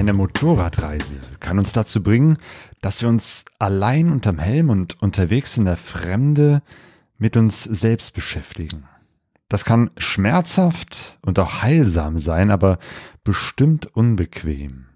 Eine Motorradreise kann uns dazu bringen, dass wir uns allein unterm Helm und unterwegs in der Fremde mit uns selbst beschäftigen. Das kann schmerzhaft und auch heilsam sein, aber bestimmt unbequem.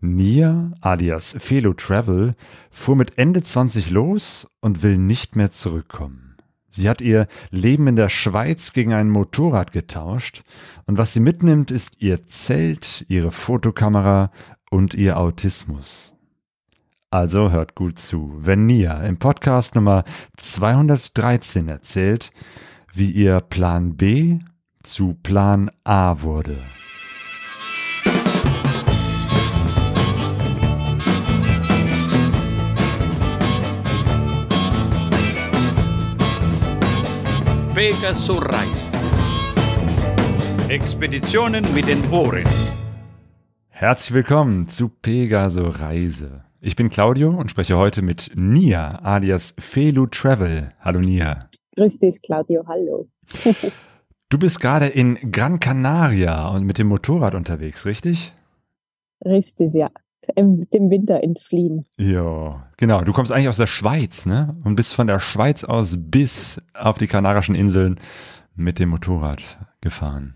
Nia, alias Felo Travel, fuhr mit Ende 20 los und will nicht mehr zurückkommen. Sie hat ihr Leben in der Schweiz gegen ein Motorrad getauscht und was sie mitnimmt, ist ihr Zelt, ihre Fotokamera und ihr Autismus. Also hört gut zu, wenn Nia im Podcast Nummer 213 erzählt, wie ihr Plan B zu Plan A wurde. Pegasus Reis. Expeditionen mit den Ohren. Herzlich willkommen zu Pegaso Reise. Ich bin Claudio und spreche heute mit Nia alias Felu Travel. Hallo Nia. Grüß dich, Claudio. Hallo. du bist gerade in Gran Canaria und mit dem Motorrad unterwegs, richtig? Richtig, ja im, dem Winter entfliehen. Ja, genau. Du kommst eigentlich aus der Schweiz, ne? Und bist von der Schweiz aus bis auf die Kanarischen Inseln mit dem Motorrad gefahren.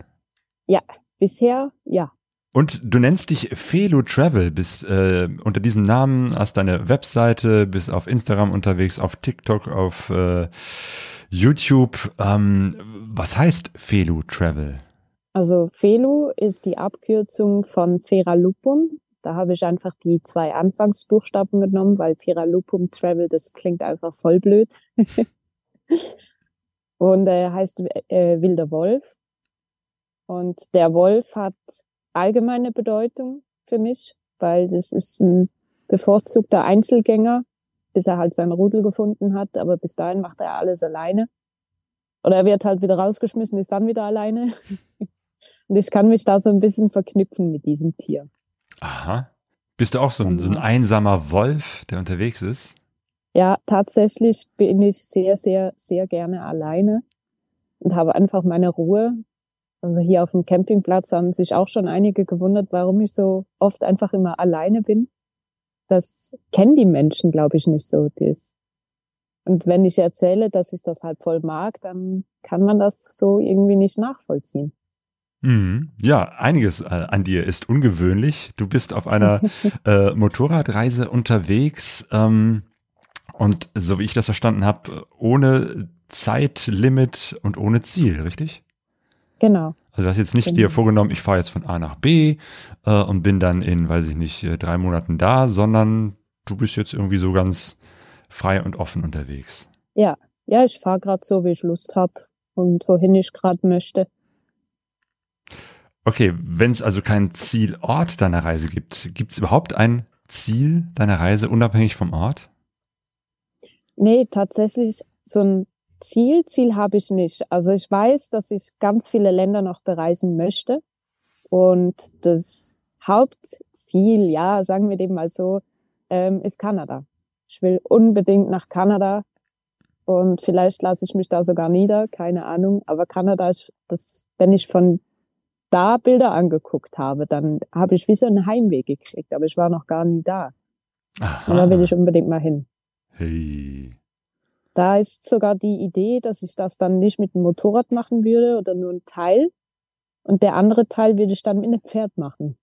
Ja, bisher ja. Und du nennst dich Felo Travel, bist äh, unter diesem Namen, hast deine Webseite, bist auf Instagram unterwegs, auf TikTok, auf äh, YouTube. Ähm, was heißt Felo Travel? Also Felu ist die Abkürzung von Feralupum. Da habe ich einfach die zwei Anfangsbuchstaben genommen, weil Tiralupum Travel, das klingt einfach voll blöd. und er äh, heißt äh, wilder Wolf. Und der Wolf hat allgemeine Bedeutung für mich, weil das ist ein bevorzugter Einzelgänger, bis er halt sein Rudel gefunden hat. Aber bis dahin macht er alles alleine. Oder er wird halt wieder rausgeschmissen, ist dann wieder alleine. Und ich kann mich da so ein bisschen verknüpfen mit diesem Tier. Aha. Bist du auch so ein, so ein genau. einsamer Wolf, der unterwegs ist? Ja, tatsächlich bin ich sehr, sehr, sehr gerne alleine und habe einfach meine Ruhe. Also hier auf dem Campingplatz haben sich auch schon einige gewundert, warum ich so oft einfach immer alleine bin. Das kennen die Menschen, glaube ich, nicht so. Das. Und wenn ich erzähle, dass ich das halt voll mag, dann kann man das so irgendwie nicht nachvollziehen. Mhm. Ja, einiges äh, an dir ist ungewöhnlich. Du bist auf einer äh, Motorradreise unterwegs ähm, und so wie ich das verstanden habe, ohne Zeitlimit und ohne Ziel, richtig? Genau. Also du hast jetzt nicht genau. dir vorgenommen, ich fahre jetzt von A nach B äh, und bin dann in, weiß ich nicht, äh, drei Monaten da, sondern du bist jetzt irgendwie so ganz frei und offen unterwegs. Ja, ja, ich fahre gerade so, wie ich Lust habe und wohin ich gerade möchte. Okay, wenn es also keinen Zielort deiner Reise gibt, gibt es überhaupt ein Ziel deiner Reise unabhängig vom Ort? Nee, tatsächlich so ein Ziel, Ziel habe ich nicht. Also ich weiß, dass ich ganz viele Länder noch bereisen möchte. Und das Hauptziel, ja, sagen wir dem mal so, ähm, ist Kanada. Ich will unbedingt nach Kanada und vielleicht lasse ich mich da sogar nieder, keine Ahnung. Aber Kanada ist das, wenn ich von da Bilder angeguckt habe, dann habe ich wie so einen Heimweg gekriegt, aber ich war noch gar nie da. Aha. Und da will ich unbedingt mal hin. Hey. Da ist sogar die Idee, dass ich das dann nicht mit dem Motorrad machen würde oder nur ein Teil. Und der andere Teil würde ich dann mit einem Pferd machen.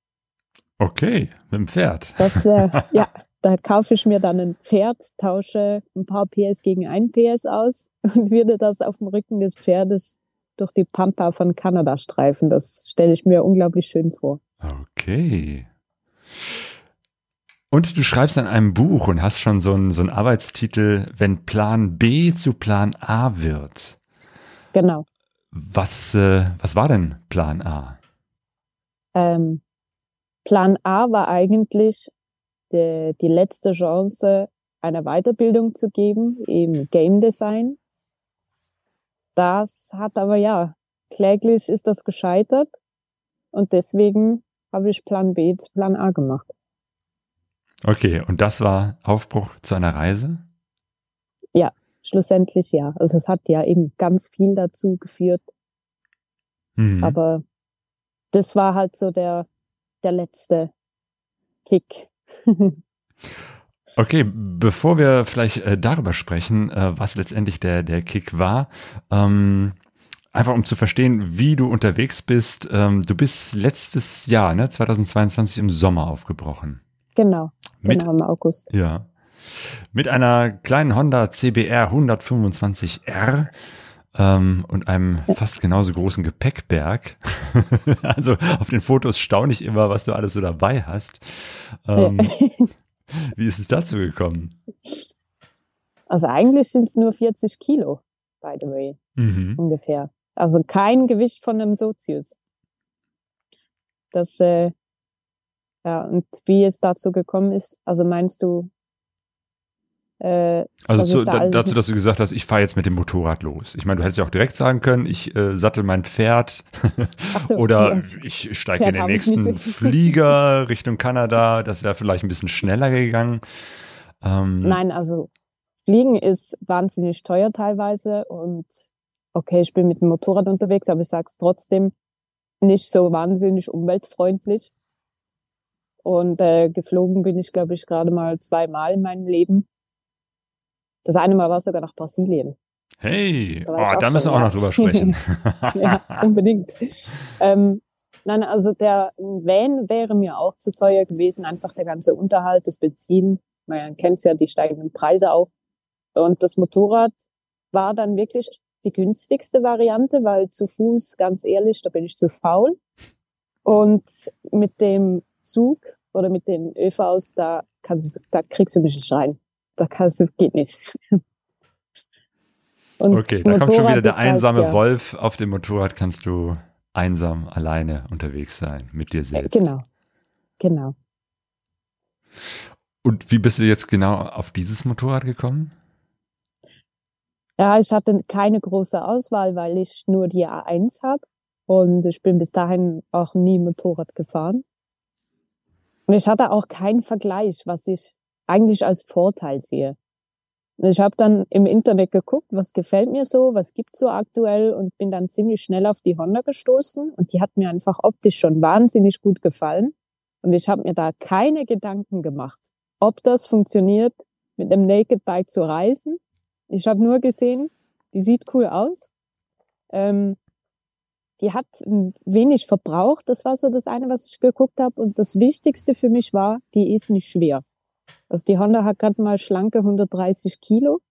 Okay, mit dem Pferd. Das wäre, ja, da kaufe ich mir dann ein Pferd, tausche ein paar PS gegen ein PS aus und würde das auf dem Rücken des Pferdes durch die Pampa von Kanada streifen. Das stelle ich mir unglaublich schön vor. Okay. Und du schreibst an einem Buch und hast schon so einen, so einen Arbeitstitel, wenn Plan B zu Plan A wird. Genau. Was, äh, was war denn Plan A? Ähm, Plan A war eigentlich die, die letzte Chance, eine Weiterbildung zu geben im Game Design. Das hat aber ja, kläglich ist das gescheitert und deswegen habe ich Plan B zu Plan A gemacht. Okay, und das war Aufbruch zu einer Reise? Ja, schlussendlich ja. Also es hat ja eben ganz viel dazu geführt. Mhm. Aber das war halt so der, der letzte Kick. Okay, bevor wir vielleicht äh, darüber sprechen, äh, was letztendlich der, der Kick war, ähm, einfach um zu verstehen, wie du unterwegs bist. Ähm, du bist letztes Jahr, ne, 2022 im Sommer aufgebrochen. Genau, Mit- genau im August. Ja. Mit einer kleinen Honda CBR 125R ähm, und einem fast genauso großen Gepäckberg. also auf den Fotos staune ich immer, was du alles so dabei hast. Ähm, wie ist es dazu gekommen? Also eigentlich sind es nur 40 Kilo, by the way, Mhm. ungefähr. Also kein Gewicht von einem Sozius. Das, äh, ja, und wie es dazu gekommen ist, also meinst du, äh, Also zu, da alles- dazu, dass du gesagt hast, ich fahre jetzt mit dem Motorrad los. Ich meine, du hättest ja auch direkt sagen können, ich äh, sattel mein Pferd so, oder ja. ich steige in den nächsten. Flieger Richtung Kanada. Das wäre vielleicht ein bisschen schneller gegangen. Ähm, Nein, also Fliegen ist wahnsinnig teuer teilweise und okay, ich bin mit dem Motorrad unterwegs, aber ich sag's trotzdem nicht so wahnsinnig umweltfreundlich. Und äh, geflogen bin ich, glaube ich, gerade mal zweimal in meinem Leben. Das eine Mal war sogar nach Brasilien. Hey, Da oh, da müssen wir auch noch drüber sprechen. ja, unbedingt. Ähm, nein, also der Van wäre mir auch zu teuer gewesen, einfach der ganze Unterhalt, das Benzin. Man kennt ja die steigenden Preise auch. Und das Motorrad war dann wirklich die günstigste Variante, weil zu Fuß, ganz ehrlich, da bin ich zu faul. Und mit dem Zug oder mit den ÖVs, da kannst, da kriegst du mich nicht rein. Da kannst, es geht nicht. Und Okay, da kommt schon wieder der halt, einsame ja. Wolf. Auf dem Motorrad kannst du einsam alleine unterwegs sein mit dir Äh, selbst. Genau, genau. Und wie bist du jetzt genau auf dieses Motorrad gekommen? Ja, ich hatte keine große Auswahl, weil ich nur die A1 habe und ich bin bis dahin auch nie Motorrad gefahren. Und ich hatte auch keinen Vergleich, was ich eigentlich als Vorteil sehe. Ich habe dann im Internet geguckt, was gefällt mir so, was gibt's so aktuell und bin dann ziemlich schnell auf die Honda gestoßen und die hat mir einfach optisch schon wahnsinnig gut gefallen und ich habe mir da keine Gedanken gemacht, ob das funktioniert, mit einem Naked Bike zu reisen. Ich habe nur gesehen, die sieht cool aus. Ähm, die hat wenig Verbrauch, das war so das eine, was ich geguckt habe. Und das Wichtigste für mich war, die ist nicht schwer. Also die Honda hat gerade mal schlanke 130 Kilo.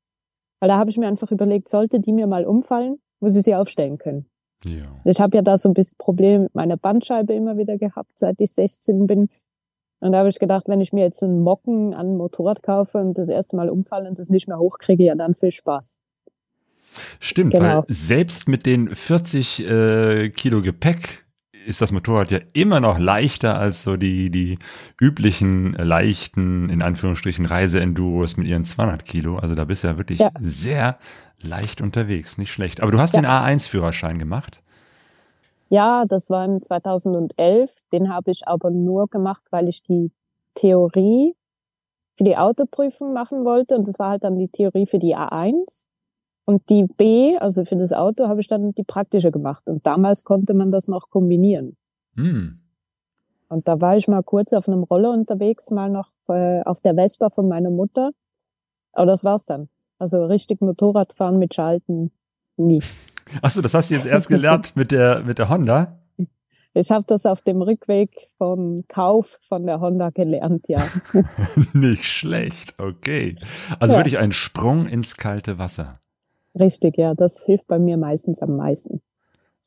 Weil da habe ich mir einfach überlegt, sollte die mir mal umfallen, muss ich sie aufstellen können. Ja. Ich habe ja da so ein bisschen Probleme mit meiner Bandscheibe immer wieder gehabt, seit ich 16 bin. Und da habe ich gedacht, wenn ich mir jetzt einen Mocken an ein Motorrad kaufe und das erste Mal umfalle und das nicht mehr hochkriege, ja dann viel Spaß. Stimmt, Genau. weil selbst mit den 40 äh, Kilo Gepäck ist das Motorrad ja immer noch leichter als so die, die üblichen äh, leichten, in Anführungsstrichen, Reise-Enduros mit ihren 200 Kilo. Also da bist du ja wirklich Ja. sehr leicht unterwegs, nicht schlecht. Aber du hast Ja. den A1-Führerschein gemacht. Ja, das war im 2011. Den habe ich aber nur gemacht, weil ich die Theorie für die Autoprüfung machen wollte. Und das war halt dann die Theorie für die A1. Und die B, also für das Auto, habe ich dann die praktische gemacht. Und damals konnte man das noch kombinieren. Hm. Und da war ich mal kurz auf einem Roller unterwegs, mal noch äh, auf der Vespa von meiner Mutter. Aber das war's dann. Also richtig Motorradfahren mit Schalten nie. Achso, das hast du jetzt erst gelernt mit der, mit der Honda. Ich habe das auf dem Rückweg vom Kauf von der Honda gelernt, ja. Nicht schlecht, okay. Also Ja. wirklich ein Sprung ins kalte Wasser. Richtig, ja. Das hilft bei mir meistens am meisten.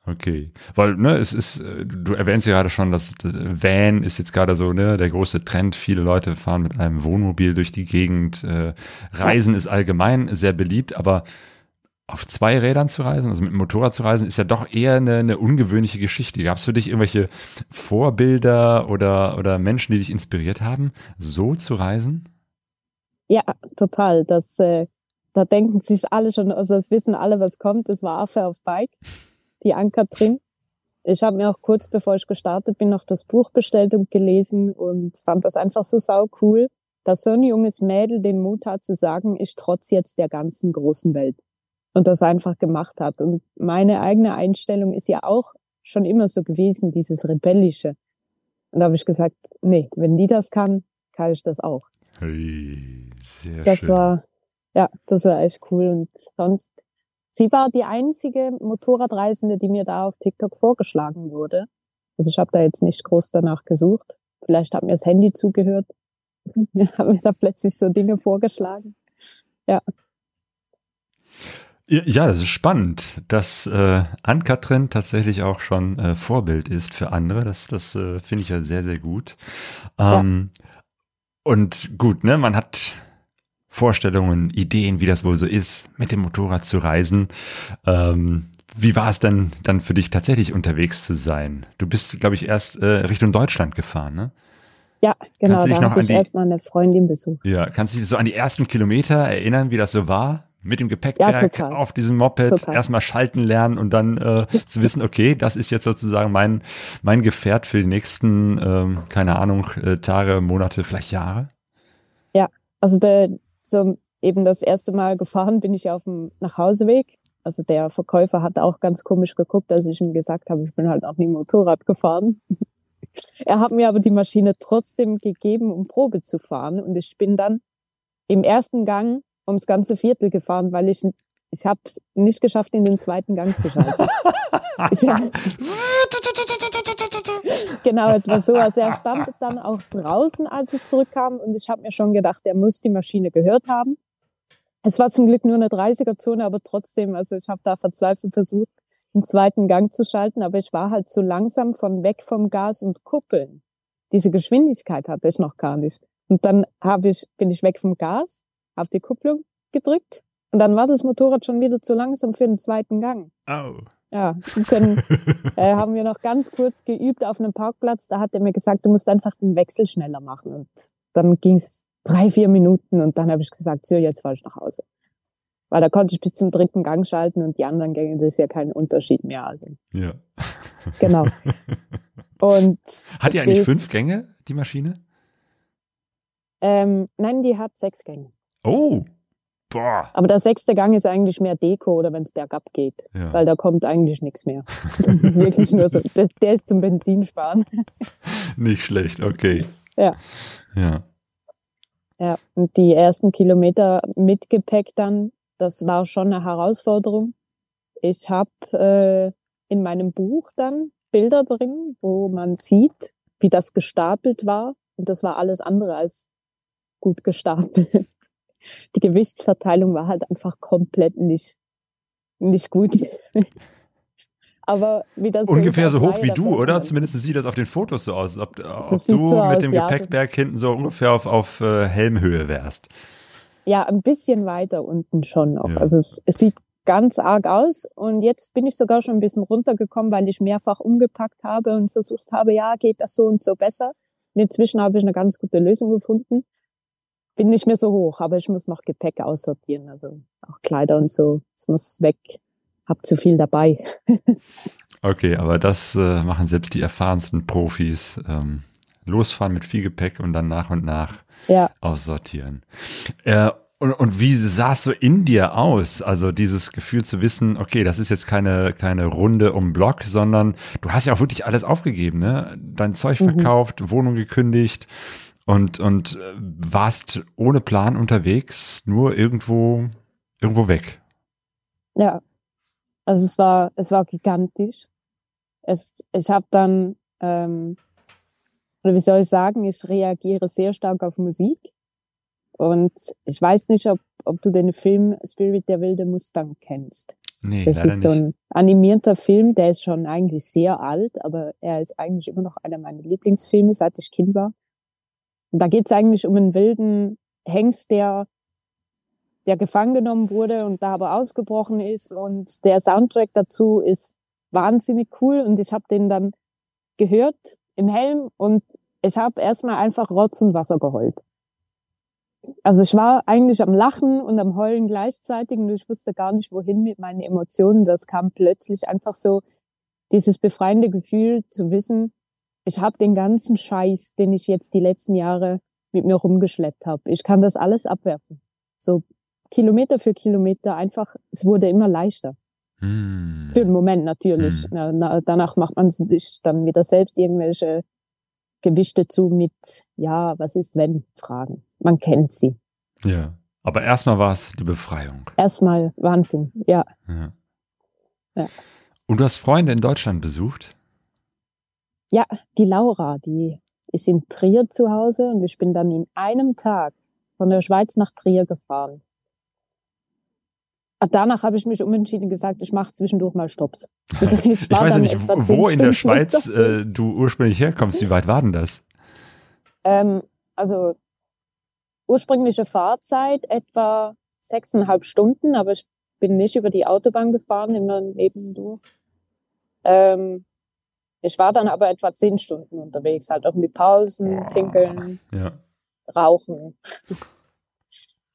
Okay, weil ne, es ist, du erwähnst ja gerade schon, dass Van ist jetzt gerade so ne, der große Trend. Viele Leute fahren mit einem Wohnmobil durch die Gegend. Äh, Reisen ist allgemein sehr beliebt, aber auf zwei Rädern zu reisen, also mit dem Motorrad zu reisen, ist ja doch eher eine, eine ungewöhnliche Geschichte. Gab es für dich irgendwelche Vorbilder oder, oder Menschen, die dich inspiriert haben, so zu reisen? Ja, total. Das, äh, da denken sich alle schon, also das wissen alle, was kommt. Das war Affe auf Bike, die Anker drin. Ich habe mir auch kurz bevor ich gestartet bin noch das Buch bestellt und gelesen und fand das einfach so sau cool, dass so ein junges Mädel den Mut hat zu sagen, ich trotz jetzt der ganzen großen Welt und das einfach gemacht hat. Und meine eigene Einstellung ist ja auch schon immer so gewesen, dieses Rebellische. Und da habe ich gesagt, nee, wenn die das kann, kann ich das auch. Hey, sehr Das schön. war, ja, das war echt cool. Und sonst, sie war die einzige Motorradreisende, die mir da auf TikTok vorgeschlagen wurde. Also ich habe da jetzt nicht groß danach gesucht. Vielleicht hat mir das Handy zugehört. hat mir da plötzlich so Dinge vorgeschlagen. Ja, das ist spannend, dass äh, Ann-Kathrin tatsächlich auch schon äh, Vorbild ist für andere. Das, das äh, finde ich ja sehr, sehr gut. Ähm, Und gut, ne, man hat Vorstellungen, Ideen, wie das wohl so ist, mit dem Motorrad zu reisen. Ähm, wie war es denn dann für dich tatsächlich unterwegs zu sein? Du bist, glaube ich, erst äh, Richtung Deutschland gefahren, ne? Ja, genau, Kannst du dich da noch habe an die- erstmal eine Freundin besucht. Ja, kannst du dich so an die ersten Kilometer erinnern, wie das so war? Mit dem Gepäckberg total. auf diesem Moped Total. erstmal schalten lernen und dann äh, zu wissen, okay, das ist jetzt sozusagen mein, mein Gefährt für die nächsten, ähm, keine Ahnung, äh, Tage, Monate, vielleicht Jahre. Also der, so eben das erste Mal gefahren bin ich auf dem Nachhauseweg. Also der Verkäufer hat auch ganz komisch geguckt, als ich ihm gesagt habe, ich bin halt auch nie Motorrad gefahren. er hat mir aber die Maschine trotzdem gegeben, um Probe zu fahren. Und ich bin dann im ersten Gang ums ganze Viertel gefahren, weil ich ich habe es nicht geschafft, in den zweiten Gang zu schalten. ich genau, etwas so. Also er stand dann auch draußen, als ich zurückkam und ich habe mir schon gedacht, er muss die Maschine gehört haben. Es war zum Glück nur eine 30er-Zone, aber trotzdem, also ich habe da verzweifelt versucht, den zweiten Gang zu schalten, aber ich war halt zu langsam von weg vom Gas und Kuppeln. Diese Geschwindigkeit hatte ich noch gar nicht. Und dann habe ich, bin ich weg vom Gas, habe die Kupplung gedrückt und dann war das Motorrad schon wieder zu langsam für den zweiten Gang. Au. Ja, und dann äh, haben wir noch ganz kurz geübt auf einem Parkplatz. Da hat er mir gesagt, du musst einfach den Wechsel schneller machen. Und dann ging es drei, vier Minuten und dann habe ich gesagt, so, jetzt fahre ich nach Hause. Weil da konnte ich bis zum dritten Gang schalten und die anderen Gänge, das ist ja kein Unterschied mehr. Also, Ja. genau. Und Hat die eigentlich bis- fünf Gänge, die Maschine? ähm, nein, die hat sechs Gänge. Oh, boah. Aber der sechste Gang ist eigentlich mehr Deko oder wenn es bergab geht, Ja. weil da kommt eigentlich nichts mehr. Wirklich nur so, der, ist zum Benzinsparen. Nicht schlecht, okay. Ja. Ja. Ja, und die ersten Kilometer mit Gepäck dann, das war schon eine Herausforderung. Ich habe äh, in meinem Buch dann Bilder drin, wo man sieht, wie das gestapelt war. Und das war alles andere als gut gestapelt. Die Gewichtsverteilung war halt einfach komplett nicht, nicht gut. Aber wie das Ungefähr so hoch wie du, oder? kommt. Zumindest sieht das auf den Fotos so aus. Ob, ob du so mit aus, dem ja. Gepäckberg hinten so ungefähr auf, auf äh, Helmhöhe wärst. Ja, ein bisschen weiter unten schon noch. Ja. Also es, es sieht ganz arg aus. Und jetzt bin ich sogar schon ein bisschen runtergekommen, weil ich mehrfach umgepackt habe und versucht habe, ja, geht das so und so besser. Und inzwischen habe ich eine ganz gute Lösung gefunden. Bin nicht mehr so hoch, aber ich muss noch Gepäck aussortieren, also auch Kleider und so. Es muss weg. Hab zu viel dabei. Okay, aber das äh, machen selbst die erfahrensten Profis. Ähm, losfahren mit viel Gepäck und dann nach und nach Ja, aussortieren. Äh, und, und wie sah es so in dir aus? Also dieses Gefühl zu wissen, okay, das ist jetzt keine, keine Runde um Block, sondern du hast ja auch wirklich alles aufgegeben, ne? Dein Zeug Mhm. verkauft, Wohnung gekündigt und, und äh, warst ohne Plan unterwegs, nur irgendwo, irgendwo weg. ja. Also es war, es war gigantisch. Es, ich habe dann, ähm, oder wie soll ich sagen, ich reagiere sehr stark auf Musik. Und ich weiß nicht, ob, ob du den Film Spirit der wilde Mustang kennst. Nee, Das ist so ein animierter Film, der ist schon eigentlich sehr alt, aber er ist eigentlich immer noch einer meiner Lieblingsfilme, seit ich Kind war. Da geht es eigentlich um einen wilden Hengst, der, der gefangen genommen wurde und da aber ausgebrochen ist. Und der Soundtrack dazu ist wahnsinnig cool und ich habe den dann gehört im Helm und ich habe erstmal einfach Rotz und Wasser geheult. Also ich war eigentlich am Lachen und am Heulen gleichzeitig und ich wusste gar nicht, wohin mit meinen Emotionen. Das kam plötzlich einfach so dieses befreiende Gefühl zu wissen, ich habe den ganzen Scheiß, den ich jetzt die letzten Jahre mit mir rumgeschleppt habe. Ich kann das alles abwerfen. So Kilometer für Kilometer einfach, es wurde immer leichter. Hm. Für den Moment natürlich. Hm. Na, na, danach macht man sich dann wieder selbst irgendwelche gewischt dazu mit, ja, was ist wenn Fragen. Man kennt sie. Ja. Aber erstmal war es die Befreiung. Erstmal Wahnsinn, ja. Ja. Ja. Und du hast Freunde in Deutschland besucht? Ja, die Laura, die ist in Trier zu Hause und ich bin dann in einem Tag von der Schweiz nach Trier gefahren. Und danach habe ich mich umentschieden und gesagt, ich mache zwischendurch mal Stops. Ich, ich weiß ja nicht, wo in der Schweiz äh, du ursprünglich herkommst. Wie weit war denn das? Ähm, also ursprüngliche Fahrzeit etwa sechseinhalb Stunden, aber ich bin nicht über die Autobahn gefahren, immer nebendurch. Ähm, ich war dann aber etwa zehn Stunden unterwegs, halt auch mit Pausen, Pinkeln, Ja. Rauchen.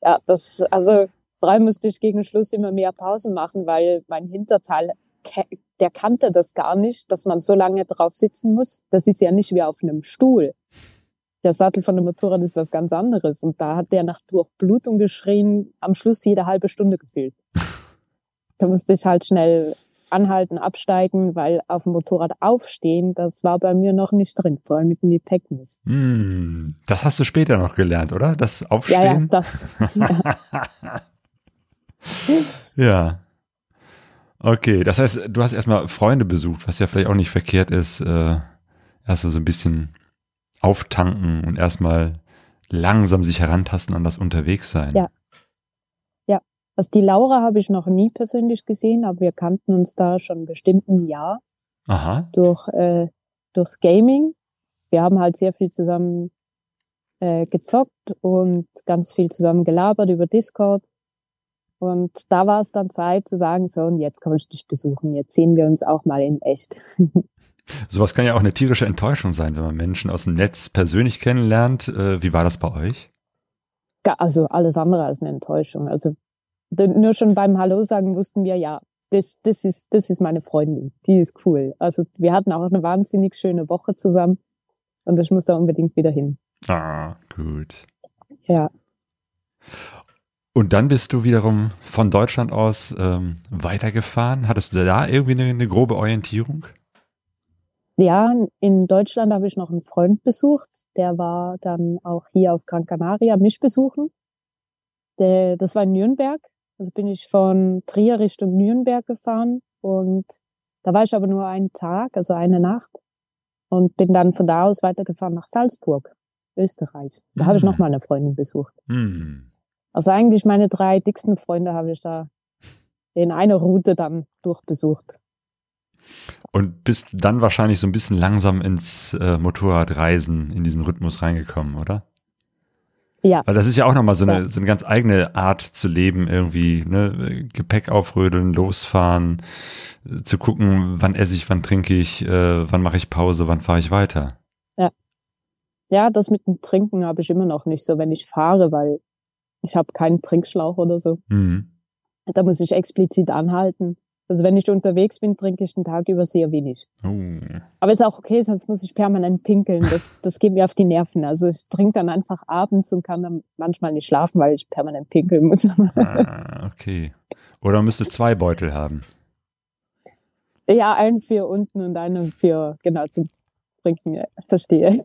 Ja, das, also vor allem musste ich gegen Schluss immer mehr Pausen machen, weil mein Hinterteil, der kannte das gar nicht, dass man so lange drauf sitzen muss. Das ist ja nicht wie auf einem Stuhl. Der Sattel von dem Motorrad ist was ganz anderes. Und da hat der nach Durchblutung geschrien, am Schluss jede halbe Stunde gefühlt. Da musste ich halt schnell anhalten, absteigen, weil auf dem Motorrad aufstehen, das war bei mir noch nicht drin, vor allem mit dem Gepäck nicht. Hm, das hast du später noch gelernt, oder? Das Ja, ja, Aufstehen? das. Ja. Ja. Okay, das heißt, du hast erstmal Freunde besucht, was ja vielleicht auch nicht verkehrt ist. Äh, erst so ein bisschen auftanken und erstmal langsam sich herantasten an das Unterwegssein. Ja. Also die Laura habe ich noch nie persönlich gesehen, aber wir kannten uns da schon bestimmt ein Jahr Aha. durch äh, durchs Gaming. Wir haben halt sehr viel zusammen äh, gezockt und ganz viel zusammen gelabert über Discord. Und da war es dann Zeit zu sagen, so, und jetzt komm ich dich besuchen. Jetzt sehen wir uns auch mal in echt. Sowas kann ja auch eine tierische Enttäuschung sein, wenn man Menschen aus dem Netz persönlich kennenlernt. Äh, wie war das bei euch? Also alles andere als eine Enttäuschung. Also nur schon beim Hallo sagen wussten wir, ja, das, das ist, das ist meine Freundin. Die ist cool. Also wir hatten auch eine wahnsinnig schöne Woche zusammen. Und ich muss da unbedingt wieder hin. Ah, gut. Ja. Und dann bist du wiederum von Deutschland aus ähm, weitergefahren. Hattest du da irgendwie eine, eine grobe Orientierung? Ja, in Deutschland habe ich noch einen Freund besucht. Der war dann auch hier auf Gran Canaria mich besuchen. Der, das war in Nürnberg. Also bin ich von Trier Richtung Nürnberg gefahren und da war ich aber nur einen Tag, also eine Nacht und bin dann von da aus weitergefahren nach Salzburg, Österreich. Da habe ich Mhm. noch mal eine Freundin besucht. Hm. Also eigentlich meine drei dicksten Freunde habe ich da in einer Route dann durchbesucht. Und bist dann wahrscheinlich so ein bisschen langsam ins äh, Motorradreisen, in diesen Rhythmus reingekommen, oder? Ja, Weil das ist ja auch nochmal so eine, Ja. so eine ganz eigene Art zu leben, irgendwie, ne? Gepäck aufrödeln, losfahren, zu gucken, wann esse ich, wann trinke ich, äh, wann mache ich Pause, wann fahre ich weiter. Ja, das mit dem Trinken habe ich immer noch nicht so, wenn ich fahre, weil ich habe keinen Trinkschlauch oder so. Hm. Da muss ich explizit anhalten. Also wenn ich unterwegs bin, trinke ich den Tag über sehr wenig. Oh. Aber ist auch okay, sonst muss ich permanent pinkeln. Das, das geht mir auf die Nerven. Also ich trinke dann einfach abends und kann dann manchmal nicht schlafen, weil ich permanent pinkeln muss. Ah, okay. Oder müsste zwei Beutel haben. ja, einen für unten und einen für, genau, zum Trinken. Verstehe.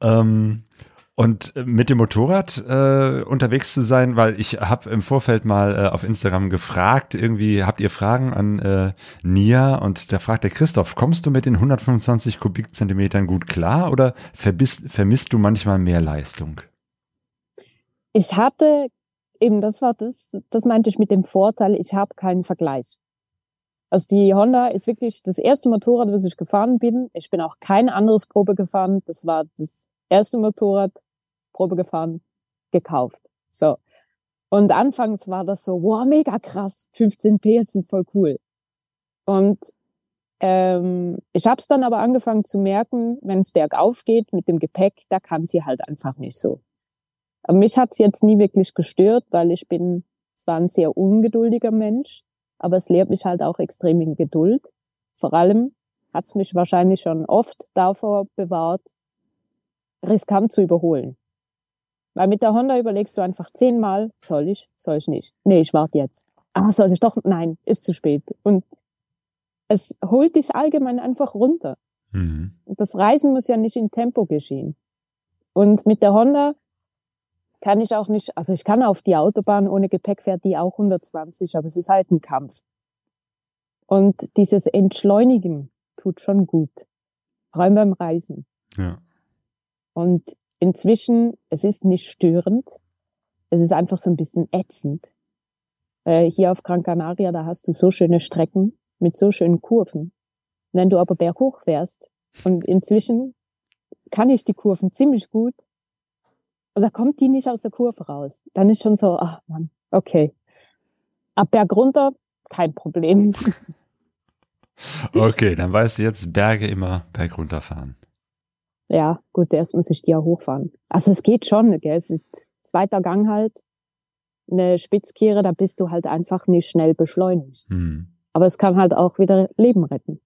Ähm, und mit dem Motorrad äh, unterwegs zu sein, weil ich habe im Vorfeld mal äh, auf Instagram gefragt, irgendwie habt ihr Fragen an äh, Nia und da fragt der Christoph, kommst du mit den 125 Kubikzentimetern gut klar oder verbisst, vermisst du manchmal mehr Leistung? Ich hatte, eben das war das, das meinte ich mit dem Vorteil, ich habe keinen Vergleich. Also die Honda ist wirklich das erste Motorrad, was ich gefahren bin. Ich bin auch kein anderes Probe gefahren. Das war das erste Motorrad, Probe gefahren, gekauft. So. Und anfangs war das so, wow, mega krass, 15 PS sind voll cool. Und ähm, ich habe es dann aber angefangen zu merken, wenn es bergauf geht mit dem Gepäck, da kann sie halt einfach nicht so. Aber mich hat's jetzt nie wirklich gestört, weil ich bin zwar ein sehr ungeduldiger Mensch, aber es lehrt mich halt auch extrem in Geduld. Vor allem hat's mich wahrscheinlich schon oft davor bewahrt, riskant zu überholen. Weil mit der Honda überlegst du einfach zehnmal, soll ich, soll ich nicht. Nee, ich warte jetzt. Ah, soll ich doch? Nein, ist zu spät. Und es holt dich allgemein einfach runter. Mhm. Das Reisen muss ja nicht in Tempo geschehen. Und mit der Honda kann ich auch nicht, also ich kann auf die Autobahn ohne Gepäck fährt die auch 120, aber es ist halt ein Kampf. Und dieses Entschleunigen tut schon gut. Vor allem beim Reisen. Ja. Und inzwischen, es ist nicht störend. Es ist einfach so ein bisschen ätzend. Äh, hier auf Gran Canaria, da hast du so schöne Strecken mit so schönen Kurven. Wenn du aber berghoch fährst und inzwischen kann ich die Kurven ziemlich gut da kommt die nicht aus der Kurve raus. Dann ist schon so, ach Mann, okay. Ab Berg runter, kein Problem. Okay, dann weißt du jetzt, Berge immer berg runterfahren. Ja, gut, erst muss ich die ja hochfahren. Also es geht schon, gell? Es ist zweiter Gang halt, eine Spitzkehre, da bist du halt einfach nicht schnell beschleunigt. Hm. Aber es kann halt auch wieder Leben retten.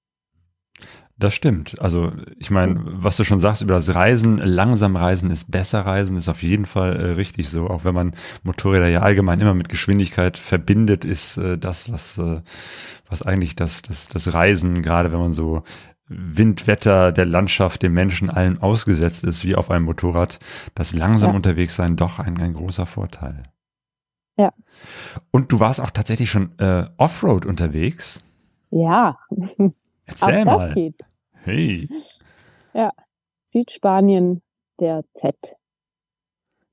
Das stimmt. Also ich meine, was du schon sagst über das Reisen, langsam reisen ist besser reisen, ist auf jeden Fall äh, richtig so. Auch wenn man Motorräder ja allgemein immer mit Geschwindigkeit verbindet, ist äh, das, was, äh, was eigentlich das, das, das Reisen, gerade wenn man so Wind, Wetter, der Landschaft, dem Menschen allen ausgesetzt ist, wie auf einem Motorrad, das langsam Ja. unterwegs sein doch ein, ein großer Vorteil. Ja. Und du warst auch tatsächlich schon äh, Offroad unterwegs. Ja, Erzähl auch mal. das geht. Hey. Südspanien, der Z.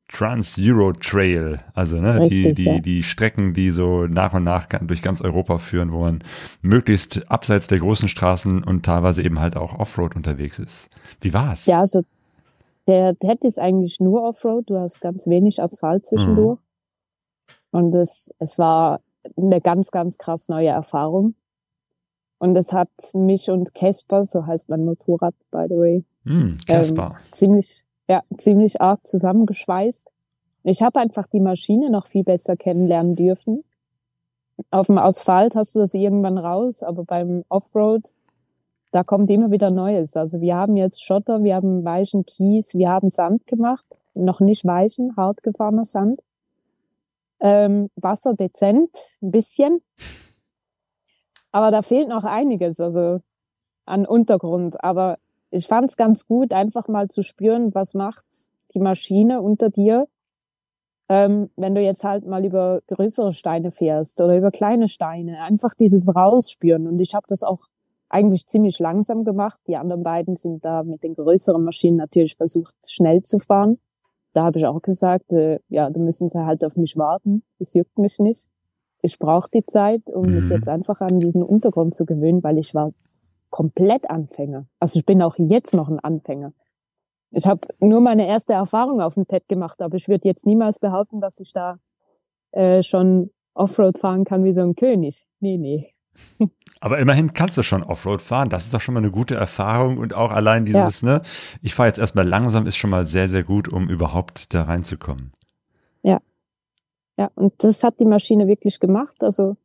Trans-Euro Trail, also ne, Richtig, die, die, ja. die Strecken, die so nach und nach durch ganz Europa führen, wo man möglichst abseits der großen Straßen und teilweise eben halt auch Offroad unterwegs ist. Wie war's? Ja, also der Z ist eigentlich nur Offroad. Du hast ganz wenig Asphalt zwischendurch. Und es, es war eine ganz, ganz krass neue Erfahrung. Und es hat mich und Casper, so heißt mein Motorrad, by the way, Hm, Caspar. ziemlich, ja, ziemlich arg zusammengeschweißt. Ich habe einfach die Maschine noch viel besser kennenlernen dürfen. Auf dem Asphalt hast du das irgendwann raus, aber beim Offroad, da kommt immer wieder Neues. Also wir haben jetzt Schotter, wir haben weichen Kies, wir haben Sand gemacht, noch nicht weichen, hart gefahrener Sand. Ähm, Wasser dezent, ein bisschen. Aber da fehlt noch einiges, also an Untergrund. Aber ich fand es ganz gut, einfach mal zu spüren, was macht die Maschine unter dir, ähm, wenn du jetzt halt mal über größere Steine fährst oder über kleine Steine. Einfach dieses Rausspüren. Und ich habe das auch eigentlich ziemlich langsam gemacht. Die anderen beiden sind da mit den größeren Maschinen natürlich versucht, schnell zu fahren. Da habe ich auch gesagt, äh, ja, da müssen sie halt auf mich warten. Das juckt mich nicht. Ich brauche die Zeit, um mich Mhm. jetzt einfach an diesen Untergrund zu gewöhnen, weil ich war komplett Anfänger. Also ich bin auch jetzt noch ein Anfänger. Ich habe nur meine erste Erfahrung auf dem TED gemacht, aber ich würde jetzt niemals behaupten, dass ich da äh, schon Offroad fahren kann wie so ein König. Nee, nee. Aber immerhin kannst du schon Offroad fahren. Das ist doch schon mal eine gute Erfahrung und auch allein dieses, ne, ich fahre jetzt erstmal langsam, ist schon mal sehr, sehr gut, um überhaupt da reinzukommen. Ja, und das hat die Maschine wirklich gemacht. Also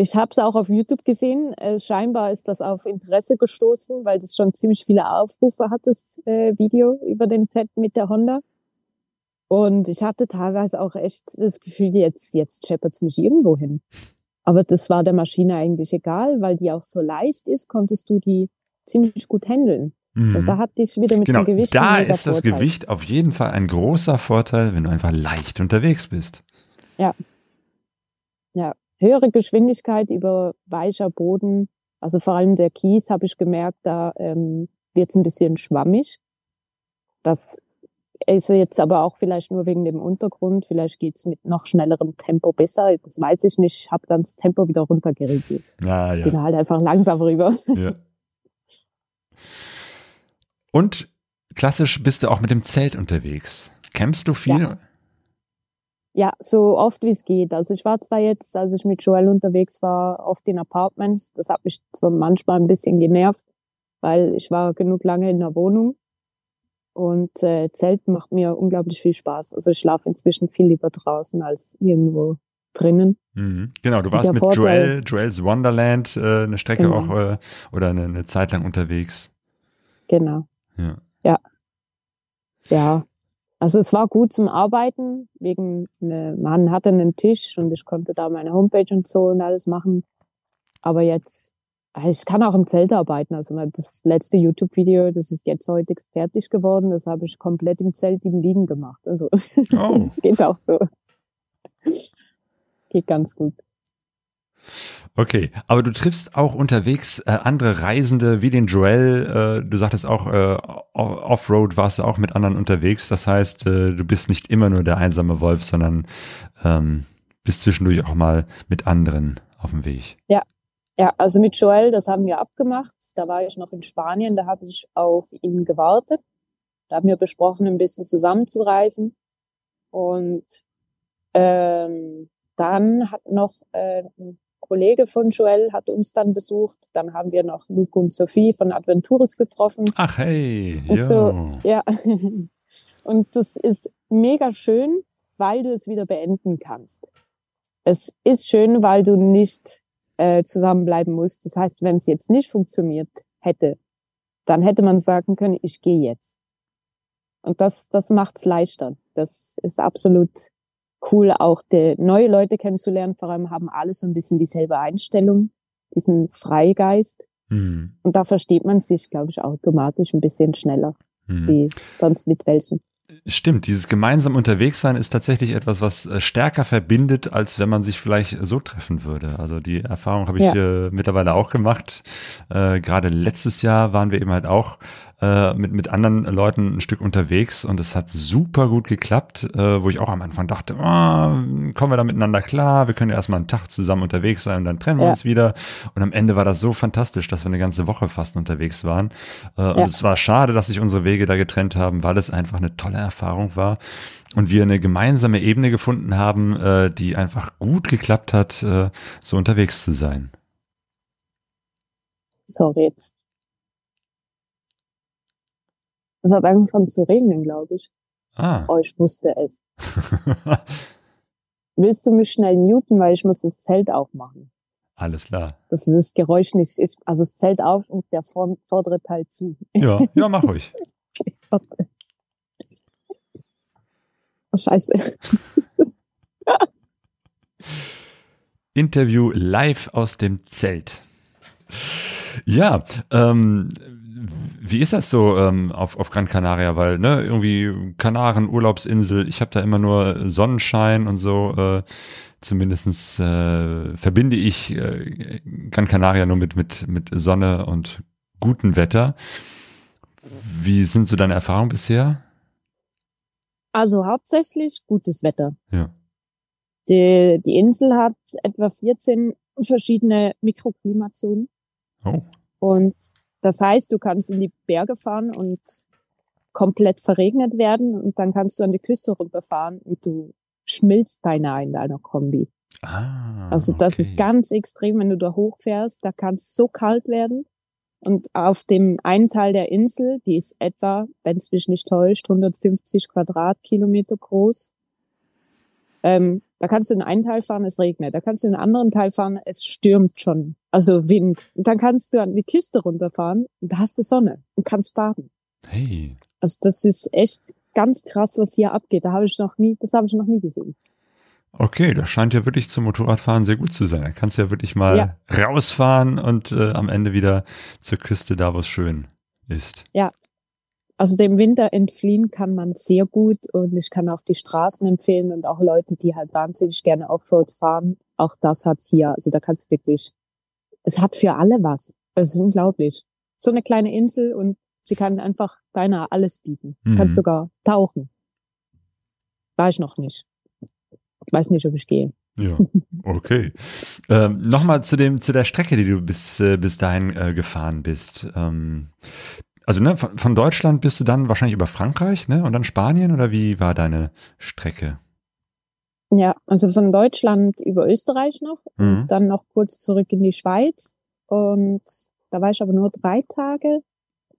ich habe es auch auf YouTube gesehen. Äh, scheinbar ist das auf Interesse gestoßen, weil das schon ziemlich viele Aufrufe hat, das äh, Video über den TED mit der Honda. Und ich hatte teilweise auch echt das Gefühl, jetzt, jetzt scheppert's mich irgendwo hin. Aber das war der Maschine eigentlich egal, weil die auch so leicht ist, konntest du die ziemlich gut handeln. Mhm. Also da hatte ich wieder mit Genau, dem Gewicht da ist das Vorteil. Gewicht auf jeden Fall ein großer Vorteil, wenn du einfach leicht unterwegs bist. Höhere Geschwindigkeit über weicher Boden, also vor allem der Kies, habe ich gemerkt, da ähm, wird es ein bisschen schwammig. Das ist jetzt aber auch vielleicht nur wegen dem Untergrund. Vielleicht geht's mit noch schnellerem Tempo besser. Das weiß ich nicht. Ich habe dann das Tempo wieder runtergeregelt. Ja, ja. Bin halt einfach langsam rüber. ja. Und klassisch bist du auch mit dem Zelt unterwegs. Campst du viel? Ja. Ja, so oft wie es geht. Also ich war zwar jetzt, als ich mit Joel unterwegs war, oft in Apartments. Das hat mich zwar manchmal ein bisschen genervt, weil ich war genug lange in der Wohnung. Und äh, Zelten macht mir unglaublich viel Spaß. Also ich schlafe inzwischen viel lieber draußen als irgendwo drinnen. Mhm. Genau, du warst mit Vorteil- Joel, Joels Wonderland äh, eine Strecke Genau. auch äh, oder eine, eine Zeit lang unterwegs. Genau. Ja. Ja. Also es war gut zum Arbeiten, wegen, ne, man hatte einen Tisch und ich konnte da meine Homepage und so und alles machen. Aber jetzt Ich kann auch im Zelt arbeiten. Also das letzte YouTube-Video, das ist jetzt heute fertig geworden, das habe ich komplett im Zelt im Liegen gemacht. Also Oh. das geht auch so. Geht ganz gut. Okay, aber du triffst auch unterwegs äh, andere Reisende wie den Joel. Äh, du sagtest auch, äh, Offroad warst du auch mit anderen unterwegs. Das heißt, äh, du bist nicht immer nur der einsame Wolf, sondern ähm, bist zwischendurch auch mal mit anderen auf dem Weg. Ja, also mit Joel, das haben wir abgemacht. Da war ich noch in Spanien, da habe ich auf ihn gewartet. Da haben wir besprochen, ein bisschen zusammenzureisen. Und ähm, dann hat noch äh, Kollege von Joel hat uns dann besucht. Dann haben wir noch Luke und Sophie von Adventuris getroffen. Ach hey, Und ja. so- Ja. Und das ist mega schön, weil du es wieder beenden kannst. Es ist schön, weil du nicht äh, zusammenbleiben musst. Das heißt, wenn es jetzt nicht funktioniert hätte, dann hätte man sagen können, ich gehe jetzt. Und das, das macht's leichter. Das ist absolut cool, auch die neue Leute kennenzulernen. Vor allem haben alle so ein bisschen dieselbe Einstellung, diesen Freigeist. Hm, Und da versteht man sich, glaube ich, automatisch ein bisschen schneller hm. wie sonst mit welchen. Stimmt, dieses gemeinsam unterwegs sein ist tatsächlich etwas, was äh, stärker verbindet, als wenn man sich vielleicht so treffen würde. Also die Erfahrung habe ich Ja. mittlerweile auch gemacht. Äh, Gerade letztes Jahr waren wir eben halt auch äh, mit, mit anderen Leuten ein Stück unterwegs und es hat super gut geklappt, äh, wo ich auch am Anfang dachte, ah, kommen wir da miteinander klar, wir können ja erstmal einen Tag zusammen unterwegs sein und dann trennen wir Ja. uns wieder. Und am Ende war das so fantastisch, dass wir eine ganze Woche fast unterwegs waren. Äh, und Ja. es war schade, dass sich unsere Wege da getrennt haben, weil es einfach eine tolle Erfahrung war und wir eine gemeinsame Ebene gefunden haben, äh, die einfach gut geklappt hat, äh, so unterwegs zu sein. Sorry jetzt. Es hat angefangen zu regnen, glaube ich. Ah. Oh, ich wusste es. Willst du mich schnell muten, weil ich muss das Zelt aufmachen. Alles klar. Das ist das Geräusch nicht. Ich, also das Zelt auf und der vor- vordere Teil zu. Ja, ja, mach ruhig. Oh, scheiße. Interview live aus dem Zelt. Ja, ähm, wie ist das so ähm, auf, auf Gran Canaria? Weil, ne, irgendwie Kanaren, Urlaubsinsel, ich habe da immer nur Sonnenschein und so. Äh, zumindestens äh, verbinde ich äh, Gran Canaria nur mit, mit, mit Sonne und gutem Wetter. Wie sind so deine Erfahrungen bisher? Also hauptsächlich gutes Wetter. Ja. Die, die Insel hat etwa 14 verschiedene Mikroklimazonen. Oh. Und das heißt, du kannst in die Berge fahren und komplett verregnet werden und dann kannst du an die Küste runterfahren und du schmilzt beinahe in deiner Kombi. Ah. Also das okay. ist ganz extrem, wenn du da hochfährst, da kann es so kalt werden. Und auf dem einen Teil der Insel, die ist etwa, wenn es mich nicht täuscht, 150 Quadratkilometer groß. Ähm, da kannst du in einen Teil fahren, es regnet. Da kannst du in einen anderen Teil fahren, es stürmt schon. Also Wind. Und dann kannst du an die Küste runterfahren und da hast du Sonne und kannst baden. Hey. Also das ist echt ganz krass, was hier abgeht. Da habe ich noch nie, das habe ich noch nie gesehen. Okay, das scheint ja wirklich zum Motorradfahren sehr gut zu sein. Da kannst du ja wirklich mal Ja. rausfahren und äh, am Ende wieder zur Küste, da wo es schön ist. Also dem Winter entfliehen kann man sehr gut und ich kann auch die Straßen empfehlen und auch Leute, die halt wahnsinnig gerne Offroad fahren. Auch das hat's hier. Also da kannst du wirklich, es hat für alle was. Das ist unglaublich. So eine kleine Insel und sie kann einfach beinahe alles bieten. Mhm. Kannst sogar tauchen. War ich noch nicht. Weiß nicht, ob ich gehe. Ja, okay. ähm, Nochmal zu dem zu der Strecke, die du bis äh, bis dahin äh, gefahren bist. Ähm, also ne, von, von Deutschland bist du dann wahrscheinlich über Frankreich, ne, und dann Spanien oder wie war deine Strecke? Ja, also von Deutschland über Österreich noch, Mhm. dann noch kurz zurück in die Schweiz und da war ich aber nur drei Tage.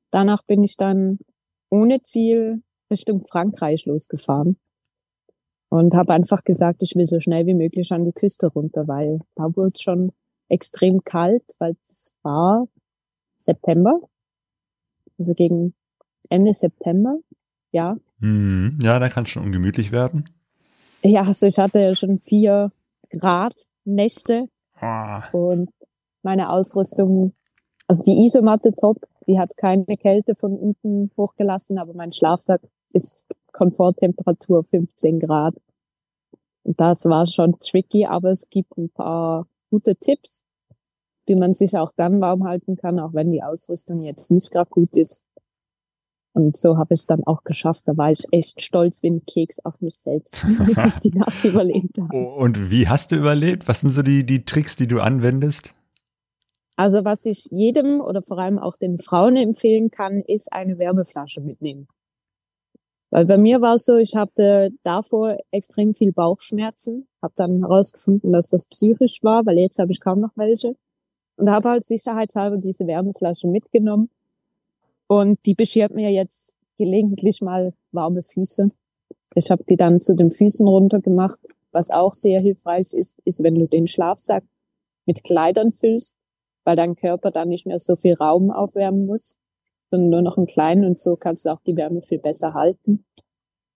Danach bin ich dann ohne Ziel Richtung Frankreich losgefahren und habe einfach gesagt, ich will so schnell wie möglich an die Küste runter, weil da wurde es schon extrem kalt, weil es war September, also gegen Ende September, ja. Mhm. Ja, da kann es schon ungemütlich werden. Ja, also ich hatte ja schon vier Grad Nächte Ah, und meine Ausrüstung Also die Isomatte top, die hat keine Kälte von unten hochgelassen, aber mein Schlafsack ist Komforttemperatur 15 Grad. Und das war schon tricky, aber es gibt ein paar gute Tipps, wie man sich auch dann warm halten kann, auch wenn die Ausrüstung jetzt nicht gerade gut ist. Und so habe ich es dann auch geschafft. Da war ich echt stolz wie ein Keks auf mich selbst, bis ich die Nacht überlebt habe. Oh, und wie hast du überlebt? Was sind so die, die Tricks, die du anwendest? Also was ich jedem oder vor allem auch den Frauen empfehlen kann, ist eine Wärmeflasche mitnehmen. Weil bei mir war es so, ich hatte davor extrem viel Bauchschmerzen, habe dann herausgefunden, dass das psychisch war, weil jetzt habe ich kaum noch welche und habe halt sicherheitshalber diese Wärmeflasche mitgenommen und die beschert mir jetzt gelegentlich mal warme Füße. Ich habe die dann zu den Füßen runter gemacht. Was auch sehr hilfreich ist, ist, wenn du den Schlafsack mit Kleidern füllst, weil dein Körper dann nicht mehr so viel Raum aufwärmen muss, sondern nur noch einen kleinen und so kannst du auch die Wärme viel besser halten.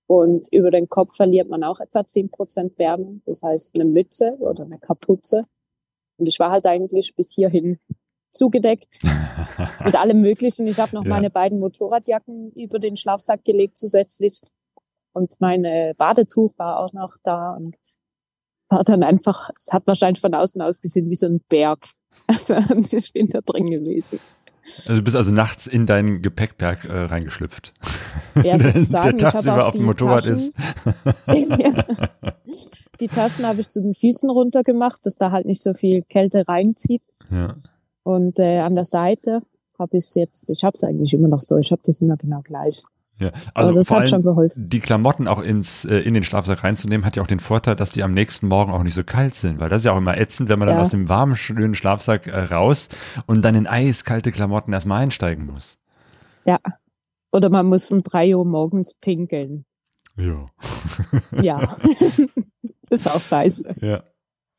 Und über den Kopf verliert man auch etwa zehn Prozent Wärme. Das heißt eine Mütze oder eine Kapuze. Und ich war halt eigentlich bis hierhin zugedeckt mit allem Möglichen. Ich habe noch ja. meine beiden Motorradjacken über den Schlafsack gelegt zusätzlich und meine Badetuch war auch noch da und war dann einfach, es hat wahrscheinlich von außen ausgesehen wie so ein Berg. Also ich bin da drin gewesen. Also du bist also nachts in deinen Gepäckberg äh, reingeschlüpft. Ja, sozusagen. Der tagsüber auf dem Motorrad Taschen, ist. Die Taschen habe ich zu den Füßen runtergemacht, dass da halt nicht so viel Kälte reinzieht. Ja. Und äh, an der Seite habe ich es jetzt, ich habe es eigentlich immer noch so, ich habe das immer genau gleich. Ja, also Aber das vor hat schon geholfen. Die Klamotten auch ins, äh, in den Schlafsack reinzunehmen, hat ja auch den Vorteil, dass die am nächsten Morgen auch nicht so kalt sind, weil das ist ja auch immer ätzend, wenn man dann Ja. aus dem warmen, schönen Schlafsack äh, raus und dann in eiskalte Klamotten erstmal einsteigen muss. Ja. Oder man muss um drei Uhr morgens pinkeln. Ja. Ja. ist auch scheiße. Ja.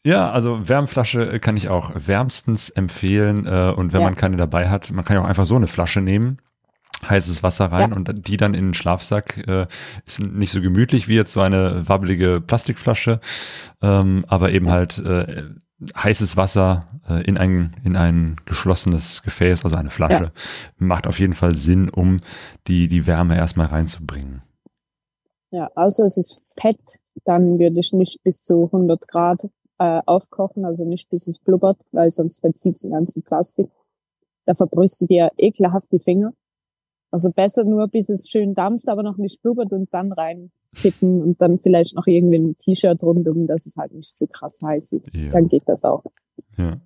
Ja, also Wärmflasche äh, kann ich auch wärmstens empfehlen. Äh, und wenn Ja. man keine dabei hat, man kann ja auch einfach so eine Flasche nehmen, heißes Wasser rein Ja. und die dann in den Schlafsack. Äh, ist nicht so gemütlich wie jetzt so eine wabbelige Plastikflasche, ähm, aber eben halt äh, heißes Wasser äh, in ein in ein geschlossenes Gefäß, also eine Flasche, macht auf jeden Fall Sinn, um die die Wärme erstmal reinzubringen. Ja, außer es ist PET, dann würde ich nicht bis zu 100 Grad äh, aufkochen, also nicht bis es blubbert, weil sonst verzieht es den ganzen Plastik. Da verbrüst du dir ekelhaft die Finger. Also besser nur, bis es schön dampft, aber noch nicht blubbert und dann reinkippen und dann vielleicht noch irgendwie ein T-Shirt rundum, dass es halt nicht zu krass heiß ist. Ja. Dann geht das auch. Ja.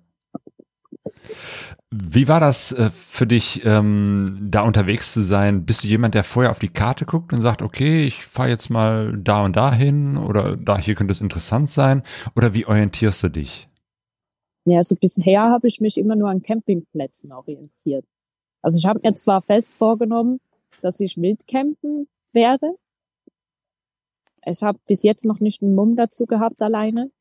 Wie war das äh, für dich, ähm, da unterwegs zu sein? Bist du jemand, der vorher auf die Karte guckt und sagt, okay, ich fahre jetzt mal da und da hin oder da hier könnte es interessant sein? Oder wie orientierst du dich? Ja, also bisher habe ich mich immer nur an Campingplätzen orientiert. Also ich habe mir zwar fest vorgenommen, dass ich wildcampen werde. Ich habe bis jetzt noch nicht einen Mumm dazu gehabt alleine.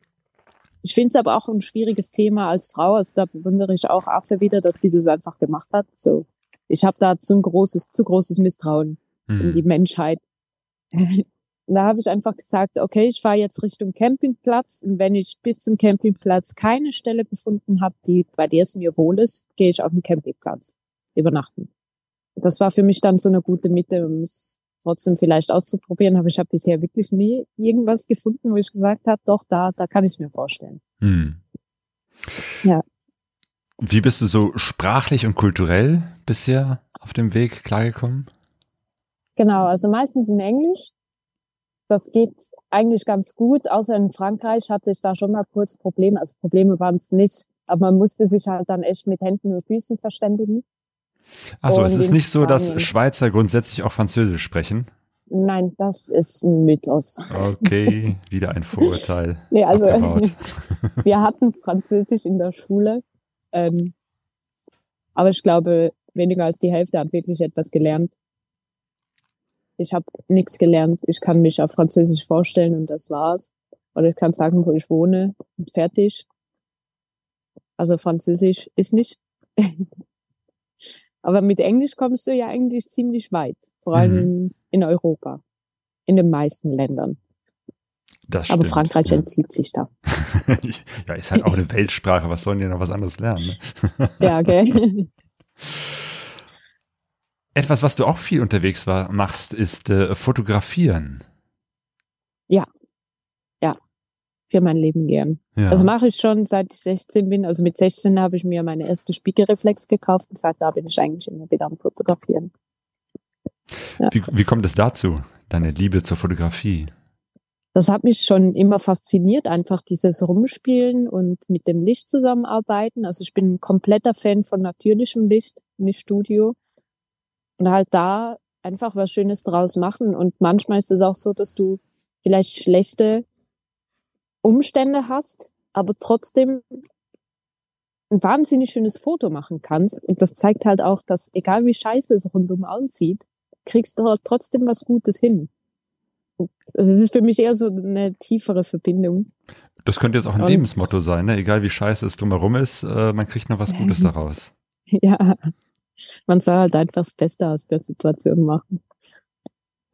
Ich finde es aber auch ein schwieriges Thema als Frau. Also da bewundere ich auch Affe wieder, dass die das einfach gemacht hat. So, ich habe da zu großes, zu großes Misstrauen in die Hm. Menschheit. Da habe ich einfach gesagt, okay, ich fahre jetzt Richtung Campingplatz und wenn ich bis zum Campingplatz keine Stelle gefunden habe, die bei der es mir wohl ist, gehe ich auf den Campingplatz übernachten. Das war für mich dann so eine gute Mitte, um es trotzdem vielleicht auszuprobieren. Aber ich habe bisher wirklich nie irgendwas gefunden, wo ich gesagt habe, doch, da, da kann ich mir vorstellen. Hm. Ja. Wie bist du so sprachlich und kulturell bisher auf dem Weg klargekommen? Genau, also meistens in Englisch. Das geht eigentlich ganz gut, außer in Frankreich hatte ich da schon mal kurz Probleme. Also Probleme waren es nicht, aber man musste sich halt dann echt mit Händen und Füßen verständigen. Achso, es ist nicht so, dass. Schweizer grundsätzlich auch Französisch sprechen. Nein, das ist ein Mythos. Okay, wieder ein Vorurteil. Nee, also abgebaut. wir hatten Französisch in der Schule, ähm, aber ich glaube, weniger als die Hälfte hat wirklich etwas gelernt. Ich habe nichts gelernt. Ich kann mich auf Französisch vorstellen und das war's. Oder ich kann sagen, wo ich wohne und fertig. Also Französisch ist nicht. Aber mit Englisch kommst du ja eigentlich ziemlich weit, vor allem in Europa, in den meisten Ländern. Das Aber stimmt, Frankreich ja. entzieht sich da. ja, ist halt auch eine Weltsprache. Was sollen die noch was anderes lernen? Ne? Ja, gell? Etwas, was du auch viel unterwegs war, machst, ist äh, fotografieren. Ja. Für mein Leben gern. Ja. Das mache ich schon seit ich 16 bin. Also mit 16 habe ich mir meine erste Spiegelreflex gekauft und seit da bin ich eigentlich immer wieder am Fotografieren. Ja. Wie, wie kommt es dazu, deine Liebe zur Fotografie? Das hat mich schon immer fasziniert, einfach dieses Rumspielen und mit dem Licht zusammenarbeiten. Also ich bin ein kompletter Fan von natürlichem Licht, nicht Studio. Und halt da einfach was Schönes draus machen. Und manchmal ist es auch so, dass du vielleicht schlechte Umstände hast, aber trotzdem ein wahnsinnig schönes Foto machen kannst. Und das zeigt halt auch, dass egal wie scheiße es rundum aussieht, kriegst du halt trotzdem was Gutes hin. Also es ist für mich eher so eine tiefere Verbindung. Das könnte jetzt auch ein Und- Lebensmotto sein, ne? egal wie scheiße es drumherum ist, äh, man kriegt noch was Gutes daraus. Ja, man soll halt einfach das Beste aus der Situation machen.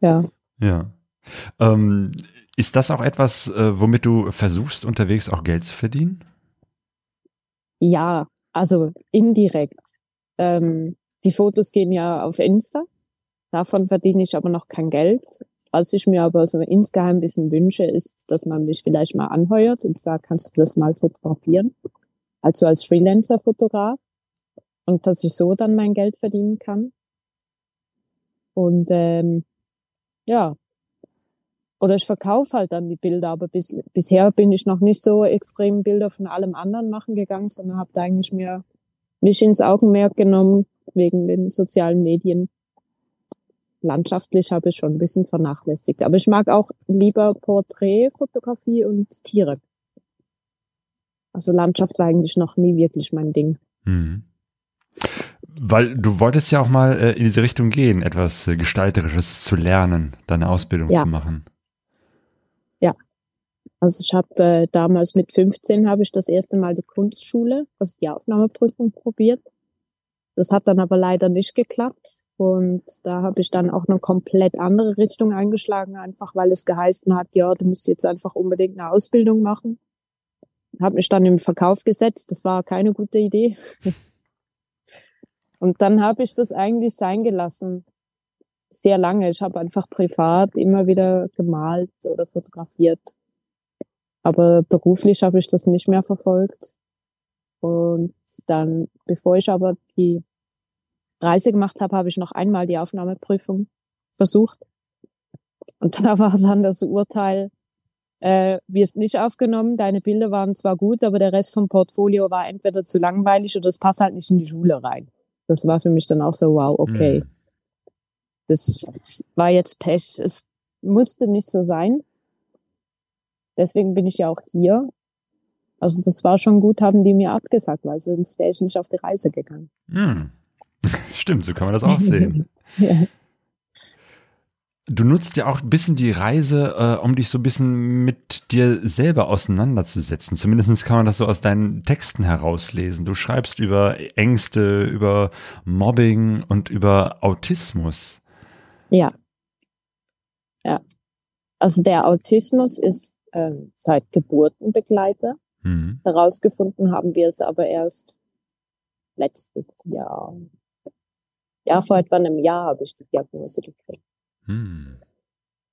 Ja, Ja. Ähm, ist das auch etwas, äh, womit du versuchst, unterwegs auch Geld zu verdienen? ja, also indirekt. Ähm, die Fotos gehen ja auf Insta. Davon verdiene ich aber noch kein Geld. Was ich mir aber so insgeheim ein bisschen wünsche, ist, dass man mich vielleicht mal anheuert und sagt, kannst du das mal fotografieren? Also als Freelancer-Fotograf. Und dass ich so dann mein Geld verdienen kann. Und ähm, ja. Oder ich verkaufe halt dann die Bilder, aber bis, bisher bin ich noch nicht so extrem Bilder von allem anderen machen gegangen, sondern habe da eigentlich mir mich ins Augenmerk genommen wegen den sozialen Medien landschaftlich habe ich schon ein bisschen vernachlässigt. Aber ich mag auch lieber Porträtfotografie und Tiere. Also Landschaft war eigentlich noch nie wirklich mein Ding. Mhm. Weil du wolltest ja auch mal äh, in diese Richtung gehen, etwas äh, Gestalterisches zu lernen, deine Ausbildung Ja. zu machen. Also ich habe äh, damals mit 15 habe ich das erste Mal die Kunstschule, also die Aufnahmeprüfung probiert. Das hat dann aber leider nicht geklappt und da habe ich dann auch eine komplett andere Richtung eingeschlagen, einfach weil es geheißen hat, ja, du musst jetzt einfach unbedingt eine Ausbildung machen. Habe mich dann im Verkauf gesetzt, das war keine gute Idee. und dann habe ich das eigentlich sein gelassen, sehr lange. Ich habe einfach privat immer wieder gemalt oder fotografiert. Aber beruflich habe ich das nicht mehr verfolgt. Und dann, bevor ich aber die Reise gemacht habe, habe ich noch einmal die Aufnahmeprüfung versucht. Und da war dann das Urteil, äh, wirst nicht aufgenommen, deine Bilder waren zwar gut, aber der Rest vom Portfolio war entweder zu langweilig oder es passt halt nicht in die Schule rein. Das war für mich dann auch so, wow, okay. Mhm. Das war jetzt Pech. Es musste nicht so sein. Deswegen bin ich ja auch hier. Also das war schon gut, haben die mir abgesagt, weil sonst wäre ich nicht auf die Reise gegangen. Hm. Stimmt, so kann man das auch sehen. ja. Du nutzt ja auch ein bisschen die Reise, äh, um dich so ein bisschen mit dir selber auseinanderzusetzen. Zumindest kann man das so aus deinen Texten herauslesen. Du schreibst über Ängste, über Mobbing und über Autismus. ja. Ja. Also der Autismus ist ähm, seit Geburtenbegleiter. Hm. Herausgefunden haben wir es aber erst letztes Jahr. Ja, vor etwa einem Jahr habe ich die Diagnose gekriegt. Hm.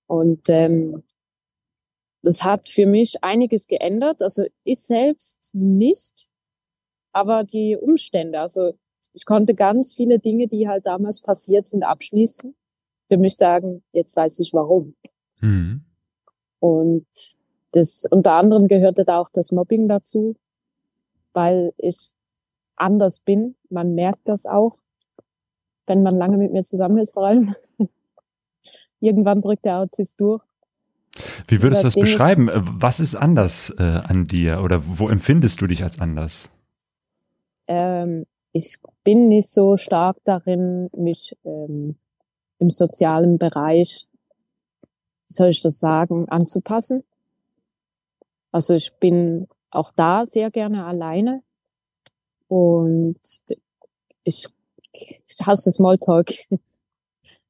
Und ähm, das hat für mich einiges geändert. Also ich selbst nicht, aber die Umstände. Also ich konnte ganz viele Dinge, die halt damals passiert sind, abschließen. Für mich sagen, jetzt weiß ich warum. Hm. Und das unter anderem gehörte da auch das Mobbing dazu, weil ich anders bin. Man merkt das auch, wenn man lange mit mir zusammen ist, vor allem. Irgendwann drückt der Autist durch. Wie würdest du Das das Ding ist- beschreiben? Äh, Was ist anders äh, an dir oder wo empfindest du dich als anders? Ähm, ich bin nicht so stark darin, mich ähm, im sozialen Bereich, wie soll ich das sagen, anzupassen. Also ich bin auch da sehr gerne alleine und ich, ich hasse Smalltalk.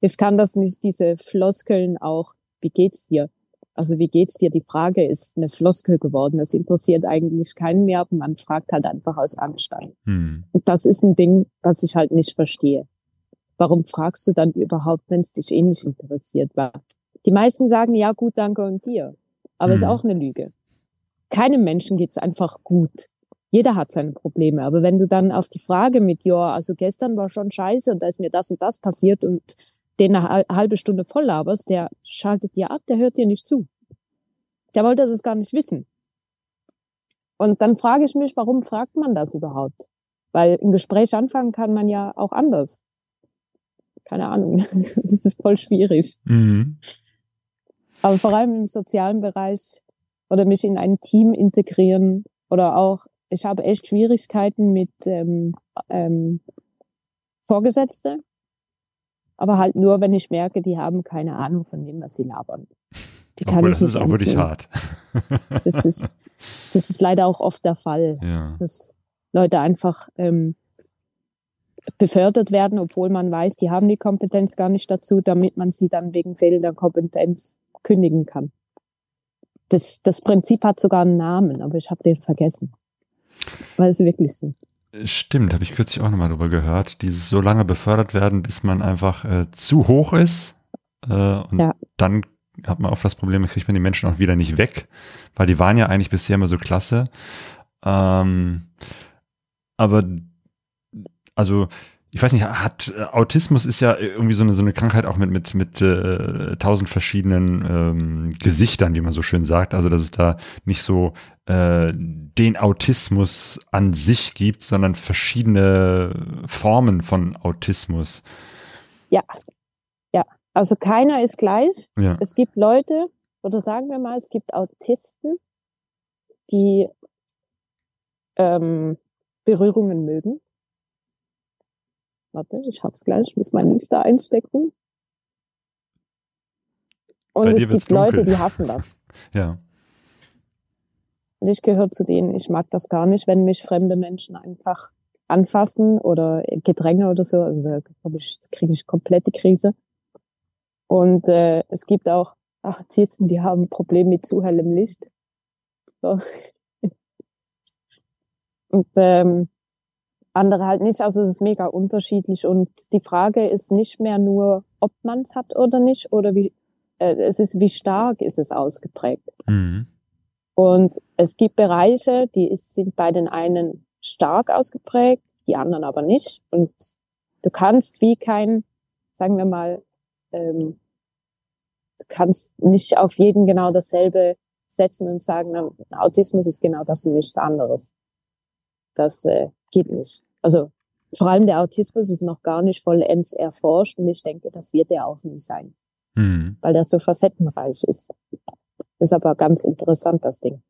Ich kann das nicht, diese Floskeln auch, wie geht's dir? Also wie geht's dir? Die Frage ist eine Floskel geworden. Das interessiert eigentlich keinen mehr, aber man fragt halt einfach aus Anstein. Hm. Und das ist ein Ding, was ich halt nicht verstehe. Warum fragst du dann überhaupt, wenn es dich eh nicht interessiert? Weil die meisten sagen, ja gut, danke und dir. Aber Mhm. ist auch eine Lüge. Keinem Menschen geht's einfach gut. Jeder hat seine Probleme. Aber wenn du dann auf die Frage mit, ja, also gestern war schon scheiße und da ist mir das und das passiert und den eine hal- halbe Stunde voll laberst, der schaltet dir ab, der hört dir nicht zu. Der wollte das gar nicht wissen. Und dann frage ich mich, warum fragt man das überhaupt? Weil ein Gespräch anfangen kann man ja auch anders. Keine Ahnung. Das ist voll schwierig. Mhm. Aber vor allem im sozialen Bereich oder mich in ein Team integrieren oder auch, ich habe echt Schwierigkeiten mit ähm, ähm, Vorgesetzte, aber halt nur, wenn ich merke, die haben keine Ahnung von dem, was sie labern. Die kann Obwohl, ich das ist auch wirklich nehmen. hart. Das ist, das ist leider auch oft der Fall, ja. dass Leute einfach ähm, befördert werden, obwohl man weiß, die haben die Kompetenz gar nicht dazu, damit man sie dann wegen fehlender Kompetenz kündigen kann. Das, das Prinzip hat sogar einen Namen, aber ich habe den vergessen. Weil es wirklich so. Stimmt, habe ich kürzlich auch nochmal drüber gehört. Dieses so lange befördert werden, bis man einfach äh, zu hoch ist. Äh, und Ja. dann hat man oft das Problem, kriegt man die Menschen auch wieder nicht weg, weil die waren ja eigentlich bisher immer so klasse. Ähm, aber also ich weiß nicht, hat äh, Autismus ist ja irgendwie so eine so eine Krankheit auch mit mit mit äh, tausend verschiedenen ähm, Gesichtern, wie man so schön sagt. Also dass es da nicht so äh, den Autismus an sich gibt, sondern verschiedene Formen von Autismus. Ja. Ja. Also keiner ist gleich. Ja. Es gibt Leute, oder sagen wir mal, es gibt Autisten, die ähm, Berührungen mögen. Warte, ich hab's gleich, ich muss meine Liste einstecken. Und Bei es gibt Leute, dunkel. die hassen das. Ja. Und ich gehöre zu denen, ich mag das gar nicht, wenn mich fremde Menschen einfach anfassen oder Gedränge oder so. Also da kriege ich komplette Krise. Und äh, es gibt auch Autisten, die haben ein Problem mit zu hellem Licht. So. Und ähm, andere halt nicht. Also es ist mega unterschiedlich. Und die Frage ist nicht mehr nur, ob man es hat oder nicht, oder wie äh, es ist, wie stark ist es ausgeprägt. Mhm. Und es gibt Bereiche, die ist, sind bei den einen stark ausgeprägt, die anderen aber nicht. Und du kannst wie kein, sagen wir mal, ähm, du kannst nicht auf jeden genau dasselbe setzen und sagen, na, Autismus ist genau das und nichts anderes. Das äh, geht nicht. Also vor allem der Autismus ist noch gar nicht vollends erforscht und ich denke, das wird er auch nie sein, Mhm. weil das so facettenreich ist. Ist aber ganz interessant, das Ding.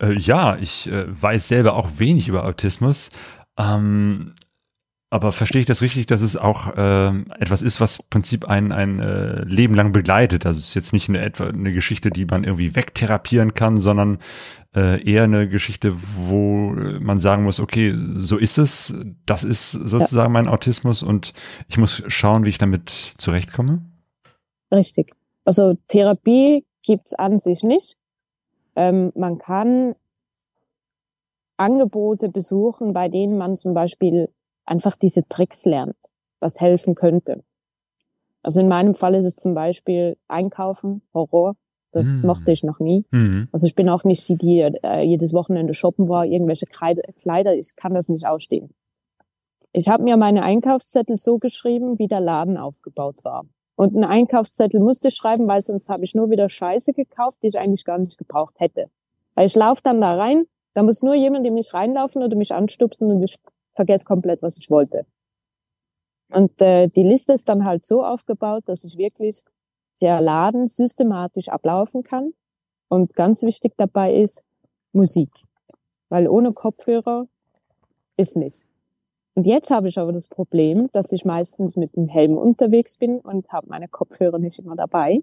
Äh, ja, ich äh, weiß selber auch wenig über Autismus. Ähm, aber verstehe ich das richtig, dass es auch ähm, etwas ist, was im Prinzip ein, ein äh, Leben lang begleitet? Also es ist jetzt nicht eine, etwa eine Geschichte, die man irgendwie wegtherapieren kann, sondern äh, eher eine Geschichte, wo äh, man sagen muss, okay, so ist es, das ist sozusagen mein Autismus und ich muss schauen, wie ich damit zurechtkomme. Richtig. Also Therapie gibt's an sich nicht. Ähm, man kann Angebote besuchen, bei denen man zum Beispiel einfach diese Tricks lernt, was helfen könnte. Also in meinem Fall ist es zum Beispiel Einkaufen, Horror. Das Hm. mochte ich noch nie. Mhm. Also ich bin auch nicht die, die äh, jedes Wochenende shoppen war, irgendwelche Kleider, ich kann das nicht ausstehen. Ich habe mir meine Einkaufszettel so geschrieben, wie der Laden aufgebaut war. Und einen Einkaufszettel musste ich schreiben, weil sonst habe ich nur wieder Scheiße gekauft, die ich eigentlich gar nicht gebraucht hätte. Weil ich laufe dann da rein, da muss nur jemand in mich reinlaufen oder mich anstupsen und ich vergesse komplett, was ich wollte. Und äh, die Liste ist dann halt so aufgebaut, dass ich wirklich der Laden systematisch ablaufen kann. Und ganz wichtig dabei ist Musik. Weil ohne Kopfhörer ist nicht. Und jetzt habe ich aber das Problem, dass ich meistens mit dem Helm unterwegs bin und habe meine Kopfhörer nicht immer dabei.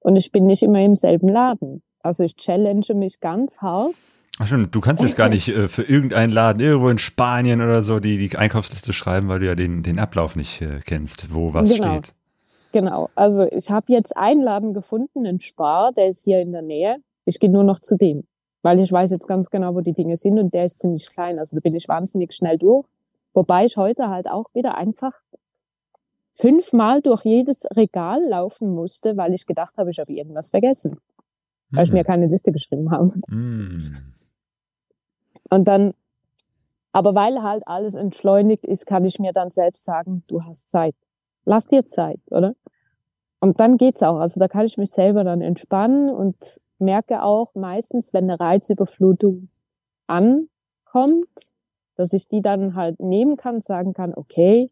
Und ich bin nicht immer im selben Laden. Also ich challenge mich ganz hart. Ach stimmt, du kannst jetzt gar nicht äh, für irgendeinen Laden irgendwo in Spanien oder so die, die Einkaufsliste schreiben, weil du ja den, den Ablauf nicht äh, kennst, wo was Genau. steht. Genau. Also ich habe jetzt einen Laden gefunden, in Spar, der ist hier in der Nähe. Ich gehe nur noch zu dem, weil ich weiß jetzt ganz genau, wo die Dinge sind und der ist ziemlich klein. Also da bin ich wahnsinnig schnell durch. Wobei ich heute halt auch wieder einfach fünfmal durch jedes Regal laufen musste, weil ich gedacht habe, ich habe irgendwas vergessen. Weil ich Hm. mir keine Liste geschrieben habe. Hm. Und dann, aber weil halt alles entschleunigt ist, kann ich mir dann selbst sagen, du hast Zeit. Lass dir Zeit, oder? Und dann geht's auch. Also da kann ich mich selber dann entspannen und merke auch meistens, wenn eine Reizüberflutung ankommt, dass ich die dann halt nehmen kann, sagen kann, okay,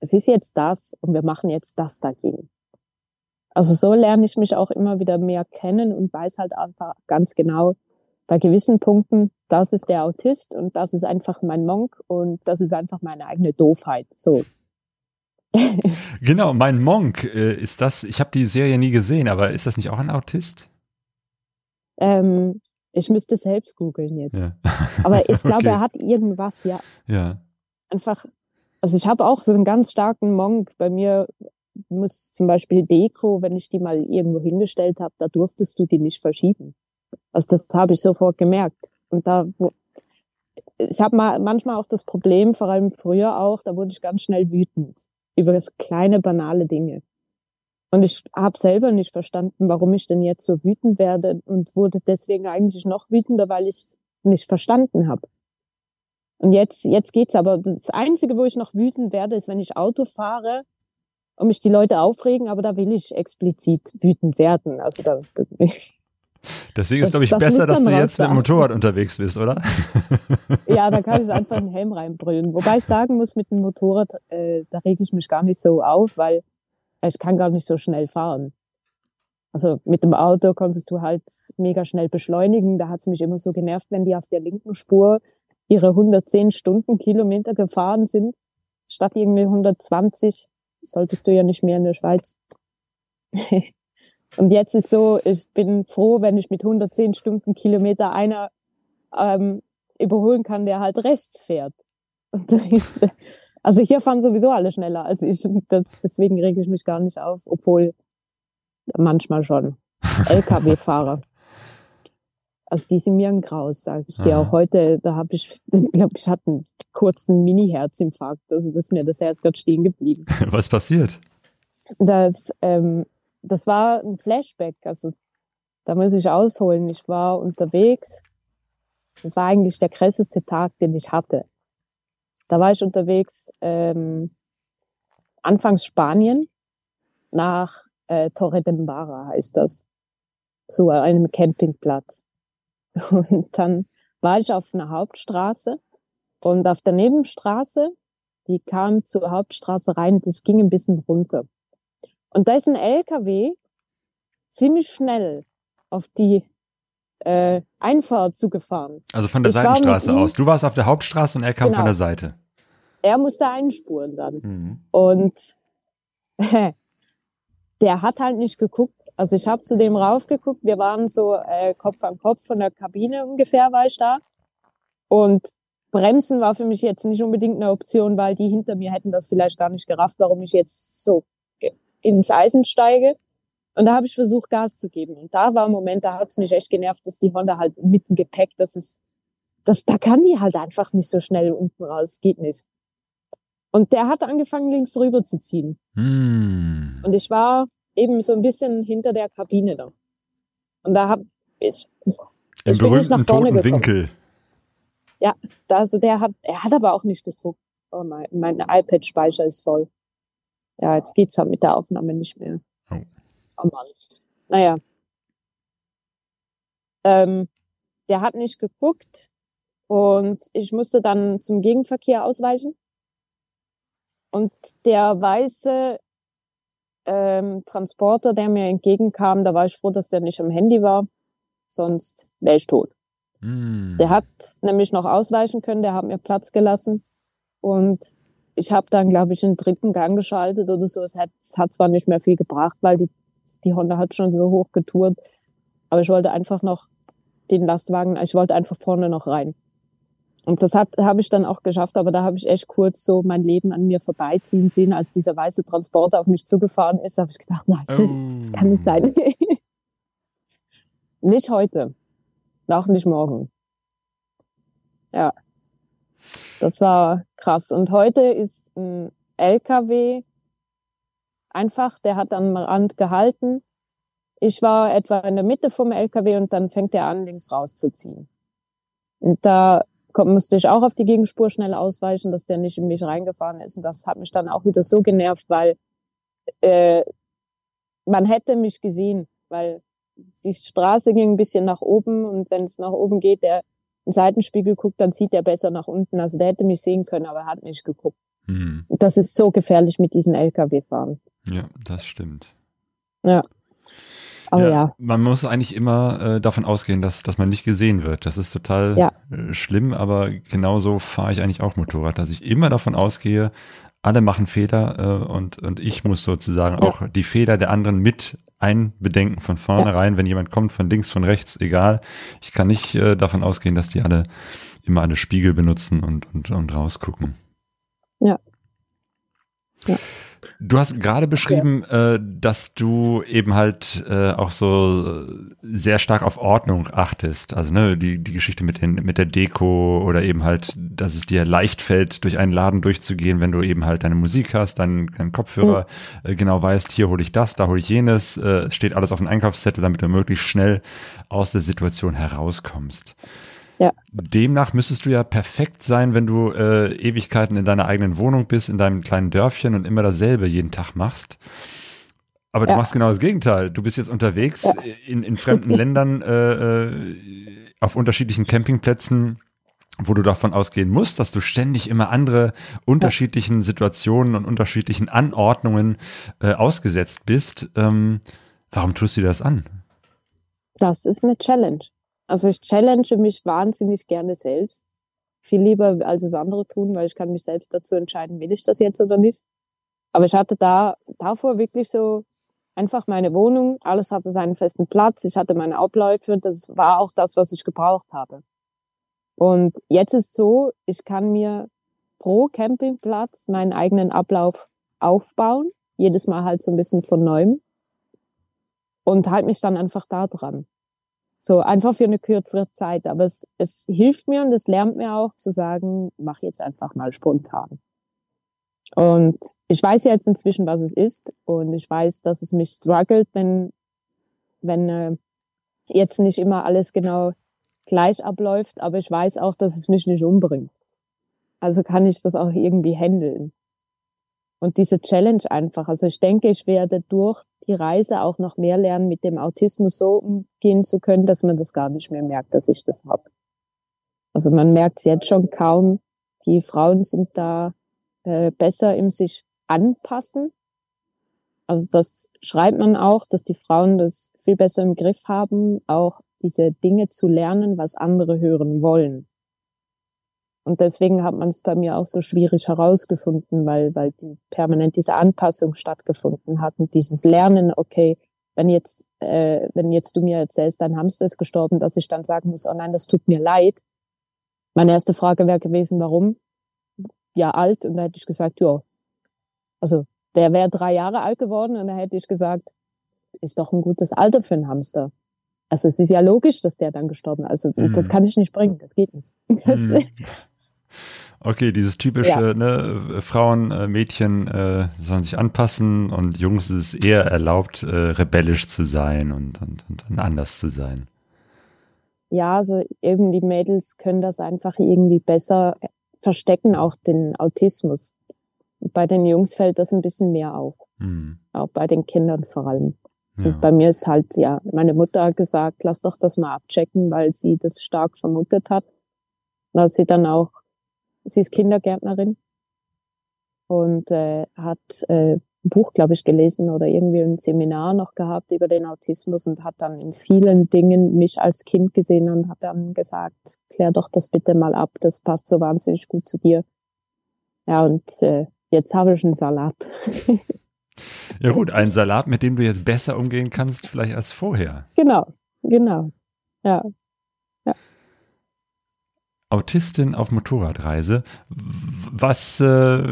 es ist jetzt das und wir machen jetzt das dagegen. Also so lerne ich mich auch immer wieder mehr kennen und weiß halt einfach ganz genau, bei gewissen Punkten, das ist der Autist und das ist einfach mein Monk und das ist einfach meine eigene Doofheit. So. Genau, mein Monk äh, ist das. Ich habe die Serie nie gesehen, aber ist das nicht auch ein Autist? Ähm, ich müsste selbst googeln jetzt. Ja. Aber ich glaube, Okay. er hat irgendwas, ja, Ja. einfach, also ich habe auch so einen ganz starken Monk. Bei mir muss zum Beispiel Deko, wenn ich die mal irgendwo hingestellt habe, da durftest du die nicht verschieben. Also das habe ich sofort gemerkt. Und da, ich habe mal manchmal auch das Problem, vor allem früher auch, da wurde ich ganz schnell wütend über das kleine banale Dinge. Und ich habe selber nicht verstanden, warum ich denn jetzt so wütend werde und wurde deswegen eigentlich noch wütender, weil ich nicht verstanden habe. Und jetzt, jetzt geht's aber. Das Einzige, wo ich noch wütend werde, ist, wenn ich Auto fahre und mich die Leute aufregen, aber da will ich explizit wütend werden. Also da, Deswegen Das- ist, glaube ich, das besser, dass du jetzt mit dem. Motorrad unterwegs bist, oder? ja, da kann ich einfach einen Helm reinbrüllen. Wobei ich sagen muss, mit dem Motorrad, äh, da reg ich mich gar nicht so auf, weil ich kann gar nicht so schnell fahren. Also mit dem Auto konntest du halt mega schnell beschleunigen. Da hat's mich immer so genervt, wenn die auf der linken Spur ihre 110 Stundenkilometer gefahren sind, statt irgendwie 120. Solltest du ja nicht mehr in der Schweiz. Und jetzt ist so, ich bin froh, wenn ich mit 110 Stundenkilometer einer ähm, überholen kann, der halt rechts fährt. Ist, also hier fahren sowieso alle schneller als ich. Das, deswegen rege ich mich gar nicht auf, obwohl manchmal schon. LKW-Fahrer. Also die sind mir ein Graus, sag ich dir. Aha. Auch heute, da habe ich, glaube ich, hatte einen kurzen Mini-Herzinfarkt. Also das ist mir das Herz gerade stehen geblieben. Was passiert? Das, ähm, das war ein Flashback. Also da muss ich ausholen. Ich war unterwegs. Das war eigentlich der krasseste Tag, den ich hatte. Da war ich unterwegs ähm, anfangs Spanien nach äh, Torre de Mbara heißt das zu einem Campingplatz. Und dann war ich auf einer Hauptstraße und auf der Nebenstraße, die kam zur Hauptstraße rein, das ging ein bisschen runter. Und da ist ein LKW ziemlich schnell auf die äh, Einfahrt zugefahren. Also von der Ich Seitenstraße aus. Du warst auf der Hauptstraße und er kam Genau. von der Seite. Er musste einspuren dann. Mhm. Und der hat halt nicht geguckt. Also ich habe zu dem raufgeguckt. Wir waren so äh, Kopf an Kopf von der Kabine ungefähr, war ich da. Und Bremsen war für mich jetzt nicht unbedingt eine Option, weil die hinter mir hätten das vielleicht gar nicht gerafft, warum ich jetzt so ins Eisen steige. Und da habe ich versucht, Gas zu geben. Und da war ein Moment, da hat es mich echt genervt, dass die Honda halt mit dem Gepäck, das ist, das, da kann die halt einfach nicht so schnell unten raus. Geht nicht. Und der hat angefangen, links rüber zu ziehen. Hm. Und ich war eben so ein bisschen hinter der Kabine da. Und da hab ich, Im ich bin nicht nach vorne gekommen. Winkel. Da, also der hat, er hat aber auch nicht geguckt. Oh mein, mein iPad-Speicher ist voll. Ja, jetzt geht's halt mit der Aufnahme nicht mehr. Oh. Oh Mann. Naja. Ähm, der hat nicht geguckt und ich musste dann zum Gegenverkehr ausweichen. Und der weiße ähm, Transporter, der mir entgegenkam, da war ich froh, dass der nicht am Handy war. Sonst wäre ich tot. Hm. Der hat nämlich noch ausweichen können, der hat mir Platz gelassen. Und ich habe dann, glaube ich, einen dritten Gang geschaltet oder so. Es hat, es hat zwar nicht mehr viel gebracht, weil die, die Honda hat schon so hoch getourt. Aber ich wollte einfach noch den Lastwagen, ich wollte einfach vorne noch rein. Und das habe ich dann auch geschafft, aber da habe ich echt kurz so mein Leben an mir vorbeiziehen sehen, als dieser weiße Transporter auf mich zugefahren ist, habe ich gedacht, nein, das oh. kann nicht sein. nicht heute, auch nicht morgen. Ja, das war krass. Und heute ist ein LKW einfach, der hat am Rand gehalten. Ich war etwa in der Mitte vom LKW und dann fängt er an, links rauszuziehen. Und da musste ich auch auf die Gegenspur schnell ausweichen, dass der nicht in mich reingefahren ist. Und das hat mich dann auch wieder so genervt, weil äh, man hätte mich gesehen, weil die Straße ging ein bisschen nach oben und wenn es nach oben geht, der in Seitenspiegel guckt, dann sieht er besser nach unten. Also der hätte mich sehen können, aber er hat nicht geguckt. Hm. Das ist so gefährlich mit diesen LKW-Fahren. Ja, das stimmt. Ja. Aber ja, ja. Man muss eigentlich immer äh, davon ausgehen, dass, dass man nicht gesehen wird. Das ist total ja. äh, schlimm, aber genauso fahre ich eigentlich auch Motorrad, dass ich immer davon ausgehe, alle machen Fehler äh, und, und ich muss sozusagen ja. auch die Fehler der anderen mit einbedenken von vornherein, wenn jemand kommt, von links, von rechts, egal. Ich kann nicht äh, davon ausgehen, dass die alle immer alle Spiegel benutzen und, und, und rausgucken. Ja. Ja. Du hast gerade beschrieben, ja. äh, dass du eben halt äh, auch so sehr stark auf Ordnung achtest. Also ne, die, die Geschichte mit, den, mit der Deko oder eben halt, dass es dir leicht fällt, durch einen Laden durchzugehen, wenn du eben halt deine Musik hast, deinen, deinen Kopfhörer mhm. äh, genau weißt, hier hole ich das, da hole ich jenes, äh, steht alles auf dem Einkaufszettel, damit du möglichst schnell aus der Situation herauskommst. Ja. Demnach müsstest du ja perfekt sein, wenn du äh, Ewigkeiten in deiner eigenen Wohnung bist, in deinem kleinen Dörfchen und immer dasselbe jeden Tag machst. Aber ja. du machst genau das Gegenteil. Du bist jetzt unterwegs ja. in, in fremden Ländern, äh, äh, auf unterschiedlichen Campingplätzen, wo du davon ausgehen musst, dass du ständig immer andere unterschiedlichen Situationen und unterschiedlichen Anordnungen äh, ausgesetzt bist. Ähm, warum tust du dir das an? Das ist eine Challenge. Also ich challenge mich wahnsinnig gerne selbst. Viel lieber, als es andere tun, weil ich kann mich selbst dazu entscheiden, will ich das jetzt oder nicht. Aber ich hatte da davor wirklich so einfach meine Wohnung, alles hatte seinen festen Platz, ich hatte meine Abläufe, das war auch das, was ich gebraucht habe. Und jetzt ist so, ich kann mir pro Campingplatz meinen eigenen Ablauf aufbauen, jedes Mal halt so ein bisschen von neuem und halt mich dann einfach da dran. So einfach für eine kürzere Zeit. Aber es, es hilft mir und es lernt mir auch zu sagen, mach jetzt einfach mal spontan. Und ich weiß jetzt inzwischen, was es ist. Und ich weiß, dass es mich struggelt, wenn, wenn äh, jetzt nicht immer alles genau gleich abläuft. Aber ich weiß auch, dass es mich nicht umbringt. Also kann ich das auch irgendwie handeln. Und diese Challenge einfach. Also ich denke, ich werde durch die Reise auch noch mehr lernen, mit dem Autismus so umgehen zu können, dass man das gar nicht mehr merkt, dass ich das habe. Also man merkt es jetzt schon kaum. Die Frauen sind da äh, besser im sich anpassen. Also das schreibt man auch, dass die Frauen das viel besser im Griff haben, auch diese Dinge zu lernen, was andere hören wollen. Und deswegen hat man es bei mir auch so schwierig herausgefunden, weil, weil die, permanent diese Anpassung stattgefunden hat und dieses Lernen, okay, wenn jetzt, äh, wenn jetzt du mir erzählst, dein Hamster ist gestorben, dass ich dann sagen muss, oh nein, das tut mir leid. Meine erste Frage wäre gewesen, warum? Ja, alt. Und da hätte ich gesagt, ja. Also, der wäre drei Jahre alt geworden und da hätte ich gesagt, ist doch ein gutes Alter für einen Hamster. Also es ist ja logisch, dass der dann gestorben ist. Also mhm. das kann ich nicht bringen, das geht nicht. Mhm. Okay, dieses typische, ja. ne, Frauen, äh, Mädchen äh, sollen sich anpassen und Jungs ist es eher erlaubt, äh, rebellisch zu sein und, und, und anders zu sein. Ja, also eben die Mädels können das einfach irgendwie besser verstecken, auch den Autismus. Bei den Jungs fällt das ein bisschen mehr auf. Hm. Auch bei den Kindern vor allem. Ja. Und bei mir ist halt, ja, meine Mutter hat gesagt, lass doch das mal abchecken, weil sie das stark vermutet hat. Dass sie dann auch sie ist Kindergärtnerin und äh, hat äh, ein Buch, glaube ich, gelesen oder irgendwie ein Seminar noch gehabt über den Autismus und hat dann in vielen Dingen mich als Kind gesehen und hat dann gesagt, klär doch das bitte mal ab, das passt so wahnsinnig gut zu dir. Ja, und äh, jetzt habe ich einen Salat. ja gut, einen Salat, mit dem du jetzt besser umgehen kannst, vielleicht als vorher. Genau, genau. Ja, Autistin auf Motorradreise. Was, äh,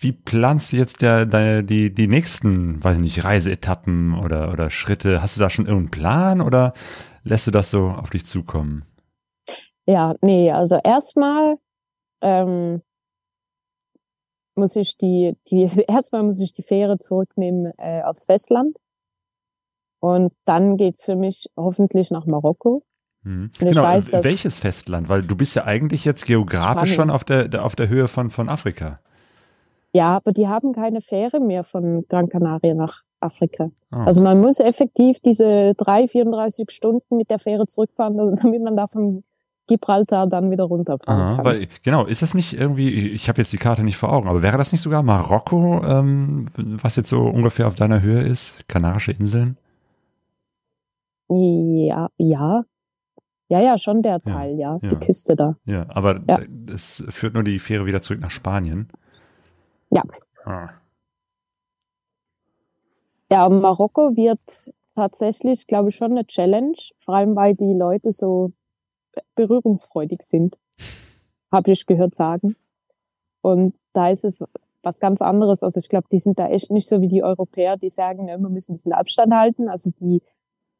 wie planst du jetzt der, der, die, die nächsten, weiß ich nicht, Reiseetappen oder, oder Schritte? Hast du da schon irgendeinen Plan oder lässt du das so auf dich zukommen? Ja, nee, also erstmal ähm, muss ich die, die, erstmal muss ich die Fähre zurücknehmen äh, aufs Festland. Und dann geht's für mich hoffentlich nach Marokko. Mhm. Genau, weiß, welches Festland? Weil du bist ja eigentlich jetzt geografisch Spanien. schon auf der, auf der Höhe von, von Afrika. Ja, aber die haben keine Fähre mehr von Gran Canaria nach Afrika. Oh. Also man muss effektiv diese drei, 34 Stunden mit der Fähre zurückfahren, damit man da von Gibraltar dann wieder runterfahren Aha, kann. Weil, genau, ist das nicht irgendwie, ich habe jetzt die Karte nicht vor Augen, aber wäre das nicht sogar Marokko, ähm, was jetzt so ungefähr auf deiner Höhe ist? Kanarische Inseln? Ja, ja. Ja, ja, schon der Teil, ja, ja. die Küste da. Ja, aber ja. es führt nur die Fähre wieder zurück nach Spanien. Ja. Ah. Ja, Marokko wird tatsächlich, glaube ich, schon eine Challenge, vor allem weil die Leute so berührungsfreudig sind, habe ich gehört sagen. Und da ist es was ganz anderes. Also ich glaube, die sind da echt nicht so wie die Europäer, die sagen, ne, wir müssen ein bisschen Abstand halten. Also die,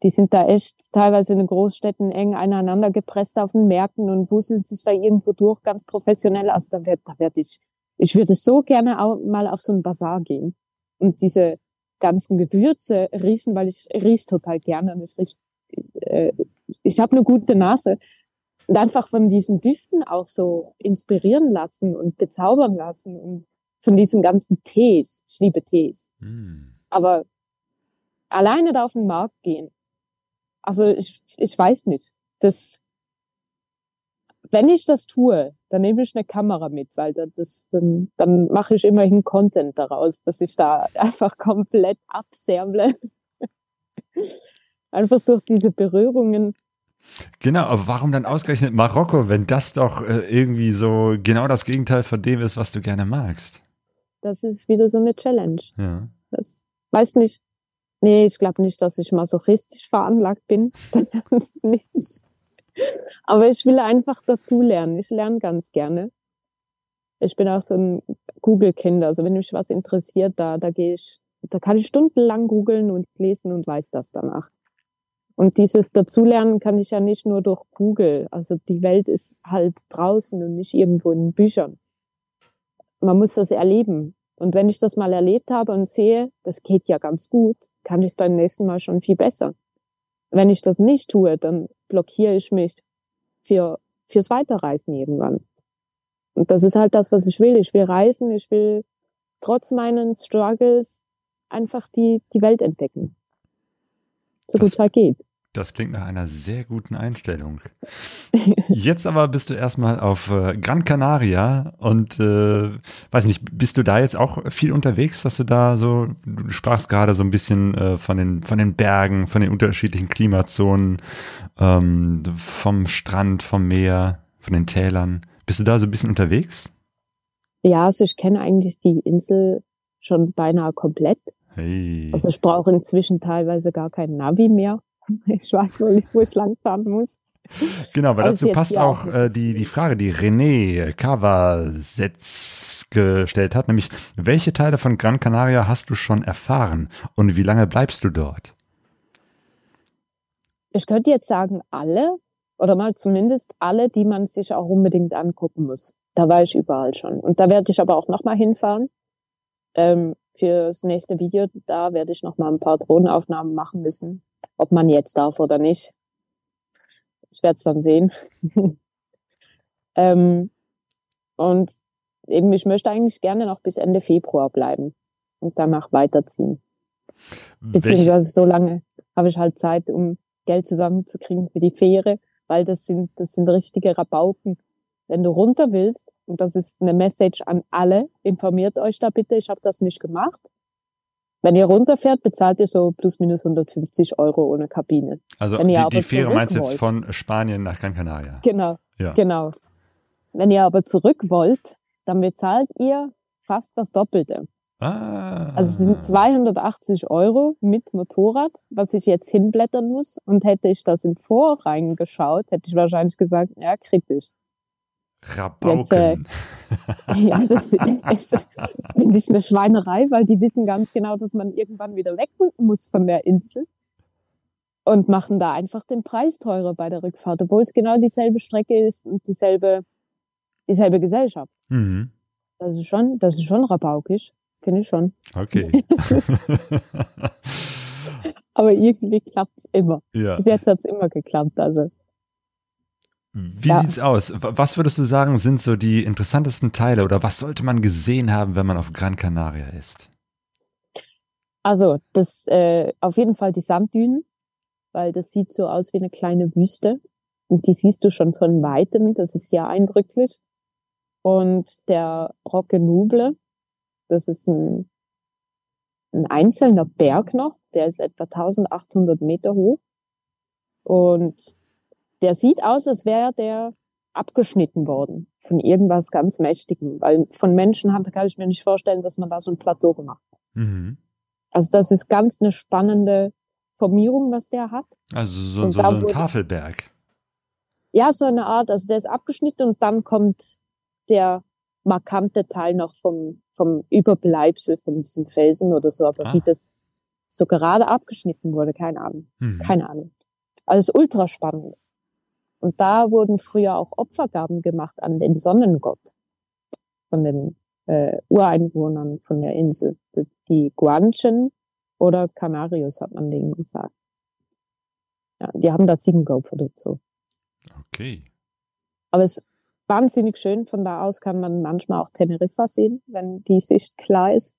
die sind da echt teilweise in den Großstädten eng aneinander gepresst auf den Märkten und wusseln sich da irgendwo durch, ganz professionell. Also da werde da werd ich, ich würde so gerne auch mal auf so einen Bazar gehen und diese ganzen Gewürze riechen, weil ich riech total gerne und ich riech, äh, ich habe eine gute Nase und einfach von diesen Düften auch so inspirieren lassen und bezaubern lassen und von diesen ganzen Tees. Ich liebe Tees. Mm. Aber alleine da auf den Markt gehen. Also ich, ich weiß nicht. Das, wenn ich das tue, dann nehme ich eine Kamera mit, weil das, dann, dann mache ich immerhin Content daraus, dass ich da einfach komplett abserble. einfach durch diese Berührungen Genau, aber warum dann ausgerechnet Marokko, wenn das doch äh, irgendwie so genau das Gegenteil von dem ist, was du gerne magst? Das ist wieder so eine Challenge. Ja. Das weiß nicht. Nee, ich glaube nicht, dass ich masochistisch veranlagt bin. das ist nicht. Aber ich will einfach dazulernen. Ich lerne ganz gerne. Ich bin auch so ein Google-Kind. Also wenn mich was interessiert, da, da gehe ich, da kann ich stundenlang googeln und lesen und weiß das danach. Und dieses Dazulernen kann ich ja nicht nur durch Google. Also die Welt ist halt draußen und nicht irgendwo in Büchern. Man muss das erleben. Und wenn ich das mal erlebt habe und sehe, das geht ja ganz gut, kann ich es beim nächsten Mal schon viel besser. Wenn ich das nicht tue, dann blockiere ich mich für, fürs Weiterreisen irgendwann. Und das ist halt das, was ich will. Ich will reisen, ich will trotz meinen Struggles einfach die, die Welt entdecken. So gut es halt geht. Das klingt nach einer sehr guten Einstellung. Jetzt aber bist du erstmal auf äh, Gran Canaria und äh, weiß nicht, bist du da jetzt auch viel unterwegs, dass du da so, du sprachst gerade so ein bisschen äh, von den von den Bergen, von den unterschiedlichen Klimazonen, ähm, vom Strand, vom Meer, von den Tälern. Bist du da so ein bisschen unterwegs? Ja, also ich kenne eigentlich die Insel schon beinahe komplett. Hey. Also ich brauche inzwischen teilweise gar kein Navi mehr. Ich weiß wohl nicht, wo ich langfahren muss. Genau, weil dazu passt auch äh, die, die Frage, die René Cavasetz gestellt hat, nämlich welche Teile von Gran Canaria hast du schon erfahren und wie lange bleibst du dort? Ich könnte jetzt sagen alle oder mal zumindest alle, die man sich auch unbedingt angucken muss. Da war ich überall schon. Und da werde ich aber auch nochmal hinfahren. Ähm, fürs nächste Video, da werde ich nochmal ein paar Drohnenaufnahmen machen müssen ob man jetzt darf oder nicht. Ich werde es dann sehen. ähm, und eben, ich möchte eigentlich gerne noch bis Ende Februar bleiben und danach weiterziehen. Beziehungsweise so lange habe ich halt Zeit, um Geld zusammenzukriegen für die Fähre, weil das sind, das sind richtige Rabauken. Wenn du runter willst, und das ist eine Message an alle, informiert euch da bitte, ich habe das nicht gemacht. Wenn ihr runterfährt, bezahlt ihr so plus minus 150 Euro ohne Kabine. Also Wenn die, die Fähre meinst du jetzt von Spanien nach Gran Canaria? Genau, ja. genau. Wenn ihr aber zurück wollt, dann bezahlt ihr fast das Doppelte. Ah. Also es sind 280 Euro mit Motorrad, was ich jetzt hinblättern muss. Und hätte ich das im Vorrein geschaut, hätte ich wahrscheinlich gesagt, ja, kritisch. Rabauken. Jetzt, äh, ja, das, ist, das, das finde ich eine Schweinerei, weil die wissen ganz genau, dass man irgendwann wieder weg muss von der Insel und machen da einfach den Preis teurer bei der Rückfahrt, obwohl es genau dieselbe Strecke ist und dieselbe, dieselbe Gesellschaft. Mhm. Das ist schon, das ist schon rabaukisch, finde ich schon. Okay. Aber irgendwie klappt's immer. ja. Bis jetzt hat's immer geklappt, also. Wie Ja. sieht's aus? Was würdest du sagen, sind so die interessantesten Teile oder was sollte man gesehen haben, wenn man auf Gran Canaria ist? Also, das äh, auf jeden Fall die Sanddünen, weil das sieht so aus wie eine kleine Wüste. Und die siehst du schon von weitem, das ist sehr eindrücklich. Und der Roque Nuble, das ist ein, ein einzelner Berg noch, der ist etwa 1800 Meter hoch. Und der sieht aus, als wäre der abgeschnitten worden von irgendwas ganz Mächtigem. Weil von Menschenhand kann ich mir nicht vorstellen, dass man da so ein Plateau gemacht hat. Mhm. Also das ist ganz eine spannende Formierung, was der hat. Also so, so, so ein wurde- Tafelberg. Ja, so eine Art, also der ist abgeschnitten und dann kommt der markante Teil noch vom, vom Überbleibsel von diesem Felsen oder so, aber Ah. wie das so gerade abgeschnitten wurde, keine Ahnung, Mhm. keine Ahnung. Also es ist ultra spannend. Und da wurden früher auch Opfergaben gemacht an den Sonnengott von den äh, Ureinwohnern von der Insel. Die Guanchen oder Canarios hat man denen gesagt. Ja, die haben da Ziegengeopfert und so. Okay. Aber es ist wahnsinnig schön. Von da aus kann man manchmal auch Teneriffa sehen, wenn die Sicht klar ist.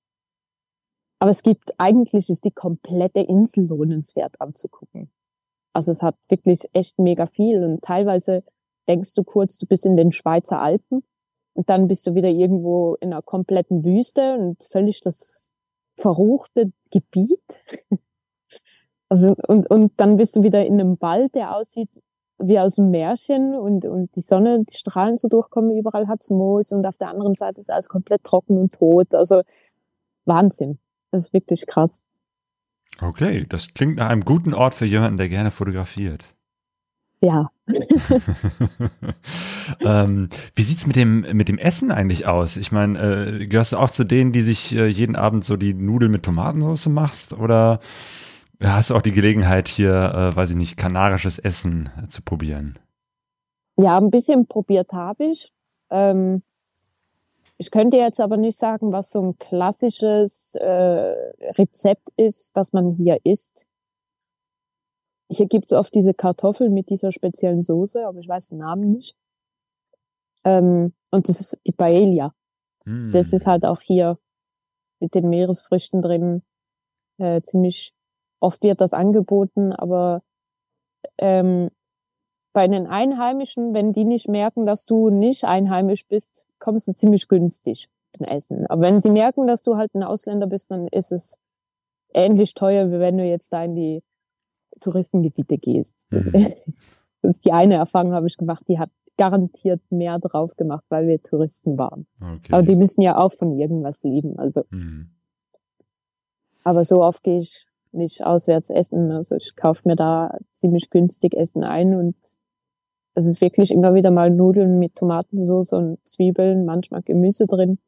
Aber es gibt, eigentlich ist die komplette Insel lohnenswert anzugucken. Also es hat wirklich echt mega viel und teilweise denkst du kurz, du bist in den Schweizer Alpen und dann bist du wieder irgendwo in einer kompletten Wüste und völlig das verruchte Gebiet. Also, und, und dann bist du wieder in einem Wald, der aussieht wie aus einem Märchen und, und die Sonne, die Strahlen so durchkommen, überall hat's Moos und auf der anderen Seite ist alles komplett trocken und tot. Also Wahnsinn. Das ist wirklich krass. Okay, das klingt nach einem guten Ort für jemanden, der gerne fotografiert. Ja. ähm, wie sieht's mit dem mit dem Essen eigentlich aus? Ich meine, äh, gehörst du auch zu denen, die sich äh, jeden Abend so die Nudeln mit Tomatensauce machst oder hast du auch die Gelegenheit hier, äh, weiß ich nicht, kanarisches Essen äh, zu probieren? Ja, ein bisschen probiert habe ich. Ähm, ich könnte jetzt aber nicht sagen, was so ein klassisches äh, Rezept ist, was man hier isst. Hier gibt's oft diese Kartoffeln mit dieser speziellen Soße, aber ich weiß den Namen nicht. Ähm, und das ist die Paella. Hm. Das ist halt auch hier mit den Meeresfrüchten drin äh, ziemlich oft wird das angeboten, aber ähm, bei den Einheimischen, wenn die nicht merken, dass du nicht einheimisch bist, kommst du ziemlich günstig zum Essen. Aber wenn sie merken, dass du halt ein Ausländer bist, dann ist es ähnlich teuer, wie wenn du jetzt da in die Touristengebiete gehst. Mhm. Das ist die eine Erfahrung, habe ich gemacht, die hat garantiert mehr drauf gemacht, weil wir Touristen waren. okay. Aber die müssen ja auch von irgendwas leben. Also, hm. aber so oft gehe ich nicht auswärts essen. Also ich kaufe mir da ziemlich günstig Essen ein und es ist wirklich immer wieder mal Nudeln mit Tomatensauce und Zwiebeln, manchmal Gemüse drin,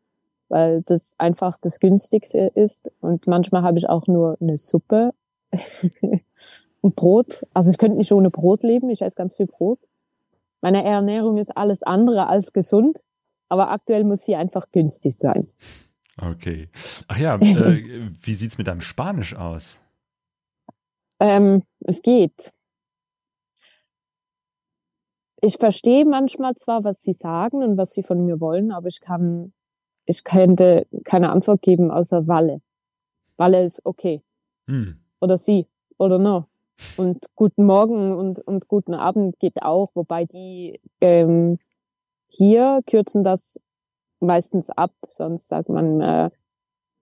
weil das einfach das günstigste ist. Und manchmal habe ich auch nur eine Suppe und Brot. Also ich könnte nicht ohne Brot leben. Ich esse ganz viel Brot. Meine Ernährung ist alles andere als gesund, aber aktuell muss sie einfach günstig sein. Okay. Ach ja, äh, wie sieht's mit deinem Spanisch aus? Ähm, es geht. Ich verstehe manchmal zwar, was sie sagen und was sie von mir wollen, aber ich kann, ich könnte keine Antwort geben außer Walle. Walle ist okay. Hm. Oder sie. Oder no. Und guten Morgen und, und guten Abend geht auch, wobei die ähm, hier kürzen das meistens ab, sonst sagt man äh,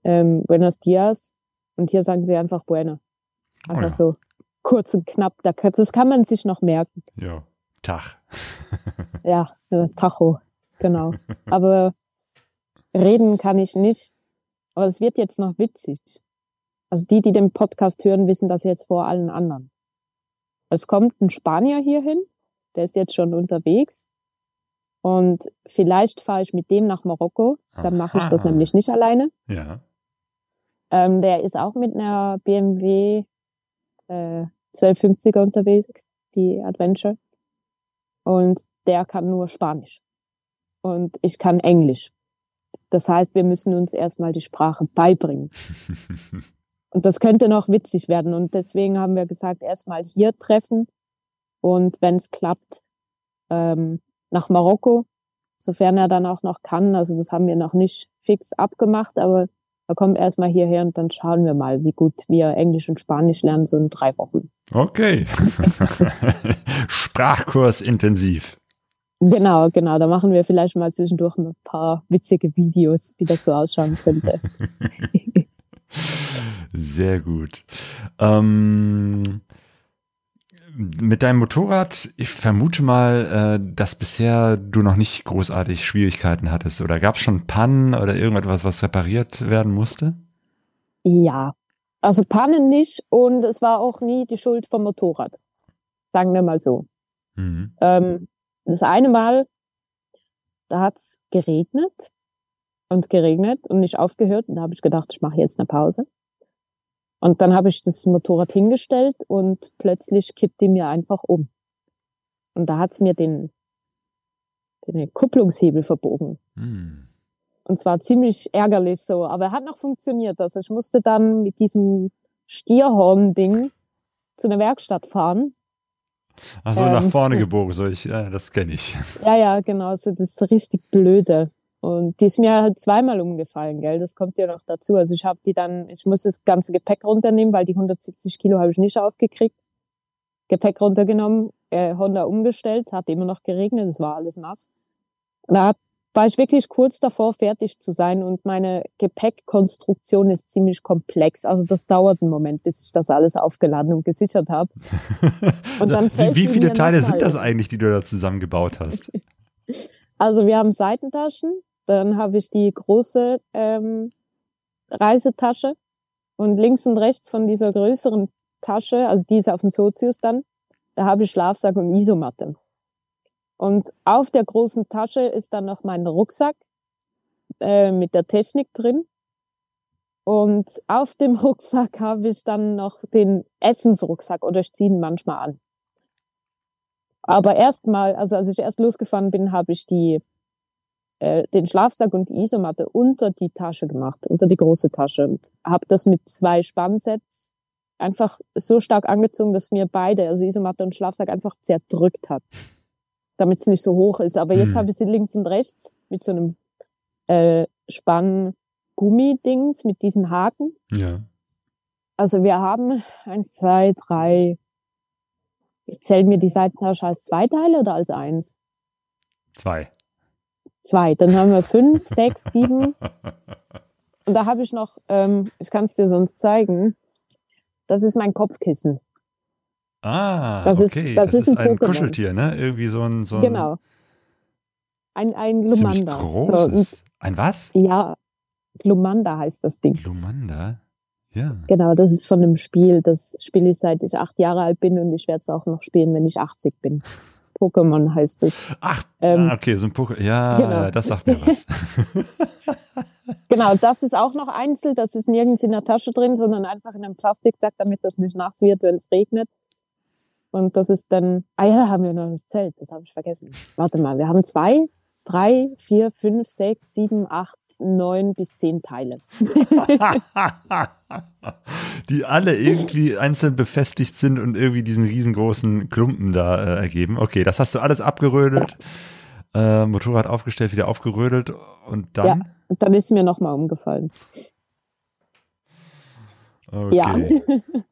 ähm, Buenos Dias und hier sagen sie einfach Oh Einfach ja. so kurz und knapp. Das kann man sich noch merken. Ja. Tag. Ja, äh, Tacho, genau. Aber reden kann ich nicht. Aber es wird jetzt noch witzig. Also die, die den Podcast hören, wissen das jetzt vor allen anderen. Es kommt ein Spanier hierhin, der ist jetzt schon unterwegs. Und vielleicht fahre ich mit dem nach Marokko. Dann mache ich das nämlich nicht alleine. Ja. Ähm, der ist auch mit einer BMW äh, 1250er unterwegs, die Adventure. Und der kann nur Spanisch. Und ich kann Englisch. Das heißt, wir müssen uns erstmal die Sprache beibringen. Und das könnte noch witzig werden. Und deswegen haben wir gesagt, erstmal hier treffen. Und wenn es klappt, ähm, nach Marokko, sofern er dann auch noch kann. Also das haben wir noch nicht fix abgemacht, aber er kommt erstmal hierher und dann schauen wir mal, wie gut wir Englisch und Spanisch lernen, so in drei Wochen. Okay. Sprachkurs intensiv. Genau, genau. Da machen wir vielleicht mal zwischendurch ein paar witzige Videos, wie das so ausschauen könnte. Sehr gut. Ähm, mit deinem Motorrad, ich vermute mal, äh, dass bisher du noch nicht großartig Schwierigkeiten hattest. Oder gab es schon Pannen oder irgendetwas, was repariert werden musste? Ja, also Pannen nicht und es war auch nie die Schuld vom Motorrad. Sagen wir mal so. Mhm. Ähm, das eine Mal, da hat's geregnet und geregnet und nicht aufgehört. Und da habe ich gedacht, ich mache jetzt eine Pause. Und dann habe ich das Motorrad hingestellt und plötzlich kippt die mir einfach um. Und da hat's mir den, den Kupplungshebel verbogen. Mhm. Und zwar ziemlich ärgerlich so, aber er hat noch funktioniert. Also ich musste dann mit diesem Stierhorn-Ding zu einer Werkstatt fahren. Nach Ähm, vorne gebogen, so ich, ja, das kenne ich. Ja, ja, genau, so das ist richtig blöde. Und die ist mir halt zweimal umgefallen, gell? Das kommt ja noch dazu. Also ich habe die dann, ich muss das ganze Gepäck runternehmen, weil die 170 Kilo habe ich nicht aufgekriegt. Gepäck runtergenommen, äh, Honda umgestellt, hat immer noch geregnet, es war alles nass. Da war ich wirklich kurz davor, fertig zu sein und meine Gepäckkonstruktion ist ziemlich komplex. Also das dauert einen Moment, bis ich das alles aufgeladen und gesichert habe. Und dann wie, wie viele Teile sind das eigentlich, die du da zusammengebaut hast? Also wir haben Seitentaschen, dann habe ich die große ähm, Reisetasche und links und rechts von dieser größeren Tasche, also die ist auf dem Sozius dann, da habe ich Schlafsack und Isomatte. Und auf der großen Tasche ist dann noch mein Rucksack äh, mit der Technik drin. Und auf dem Rucksack habe ich dann noch den Essensrucksack oder ich ziehe ihn manchmal an. Aber erstmal, also als ich erst losgefahren bin, habe ich die äh, den Schlafsack und die Isomatte unter die Tasche gemacht, unter die große Tasche und habe das mit zwei Spannsets einfach so stark angezogen, dass mir beide, also Isomatte und Schlafsack einfach zerdrückt hat, damit es nicht so hoch ist. Aber jetzt Hm. habe ich sie links und rechts mit so einem äh, Spann-Gummi-Dings mit diesen Haken. Ja. Also wir haben eins, zwei, drei. Zählen mir die Seitentasche als zwei Teile oder als eins? Zwei. Zwei. Dann haben wir fünf, sechs, sieben. Und da habe ich noch, ähm, ich kann es dir sonst zeigen. Das ist mein Kopfkissen. Ah, Das ist- okay. das ist ein ein Pokémon. Kuscheltier, ne? Irgendwie so ein, so ein Genau. Ein, ein Lumanda. So, großes. ein was? ja, Lumanda heißt das Ding. Lumanda? Ja. Genau, das ist von einem Spiel. Das spiele ich seit ich acht Jahre alt bin und ich werde es auch noch spielen, wenn ich 80 bin. Pokémon heißt es. Ach, Ähm, ah, okay, so ein Pokémon. Ja, genau. das sagt mir was. Genau, das ist auch noch einzeln. Das ist nirgends in der Tasche drin, sondern einfach in einem Plastiksack, damit das nicht nass wird, wenn es regnet. Und das ist dann, ah ja, haben wir noch das Zelt, das habe ich vergessen. Warte mal, wir haben zwei, drei, vier, fünf, sechs, sieben, acht, neun bis zehn Teile. Die alle irgendwie einzeln befestigt sind und irgendwie diesen riesengroßen Klumpen da äh, ergeben. Okay, das hast du alles abgerödelt, äh, Motorrad aufgestellt, wieder aufgerödelt und dann? Ja. Und dann ist mir nochmal umgefallen. Okay.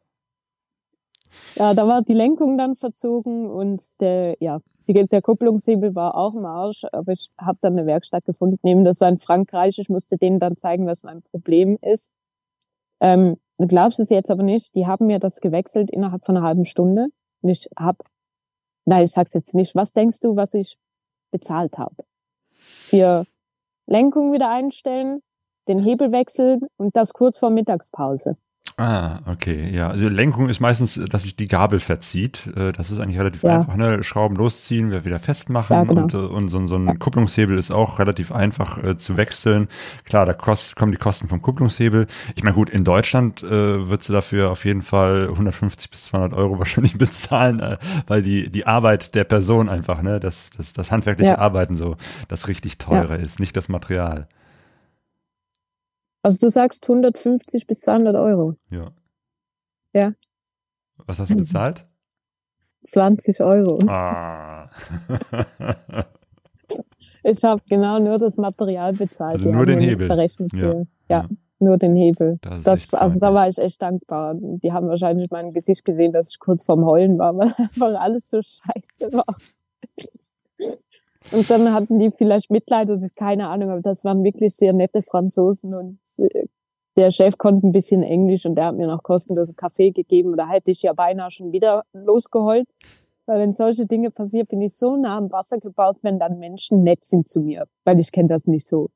Ja, da war die Lenkung dann verzogen und der, ja, der Kupplungshebel war auch im Arsch, aber ich habe dann eine Werkstatt gefunden. Eben, das war in Frankreich. Ich musste denen dann zeigen, was mein Problem ist. Ähm, du glaubst es jetzt aber nicht. Die haben mir das gewechselt innerhalb von einer halben Stunde. Und ich hab, nein, ich sag's jetzt nicht. Was denkst du, was ich bezahlt habe? Für Lenkung wieder einstellen, den Hebel wechseln und das kurz vor Mittagspause. Ah, okay, ja. Also Lenkung ist meistens, dass sich die Gabel verzieht. Äh, Das ist eigentlich relativ Ja. einfach. Ne? Schrauben losziehen, wieder festmachen Ja, genau. und, äh, und so, so ein Kupplungshebel ist auch relativ einfach äh, zu wechseln. Klar, da kost, kommen die Kosten vom Kupplungshebel. Ich meine, gut, in Deutschland äh, würdest du dafür auf jeden Fall 150 bis 200 Euro wahrscheinlich bezahlen, äh, weil die, die Arbeit der Person einfach, ne, das, das, das handwerkliche. Arbeiten so, das richtig teure ist, nicht das Material. Also du sagst 150 bis 200 Euro. Ja. Ja. Was hast du bezahlt? 20 Euro. Ah. Ich habe genau nur das Material bezahlt. Also nur den Hebel. Ja. für- ja, nur den Hebel. Das Das, also da war ich echt dankbar. Die haben wahrscheinlich mein Gesicht gesehen, dass ich kurz vorm Heulen war, weil einfach alles so scheiße war. Und dann hatten die vielleicht Mitleid oder keine Ahnung, aber das waren wirklich sehr nette Franzosen und der Chef konnte ein bisschen Englisch und der hat mir noch kostenlosen Kaffee gegeben. Da hätte ich ja beinahe schon wieder losgeheult. Weil wenn solche Dinge passieren, bin ich so nah am Wasser gebaut, wenn dann Menschen nett sind zu mir. Weil ich kenne das nicht so.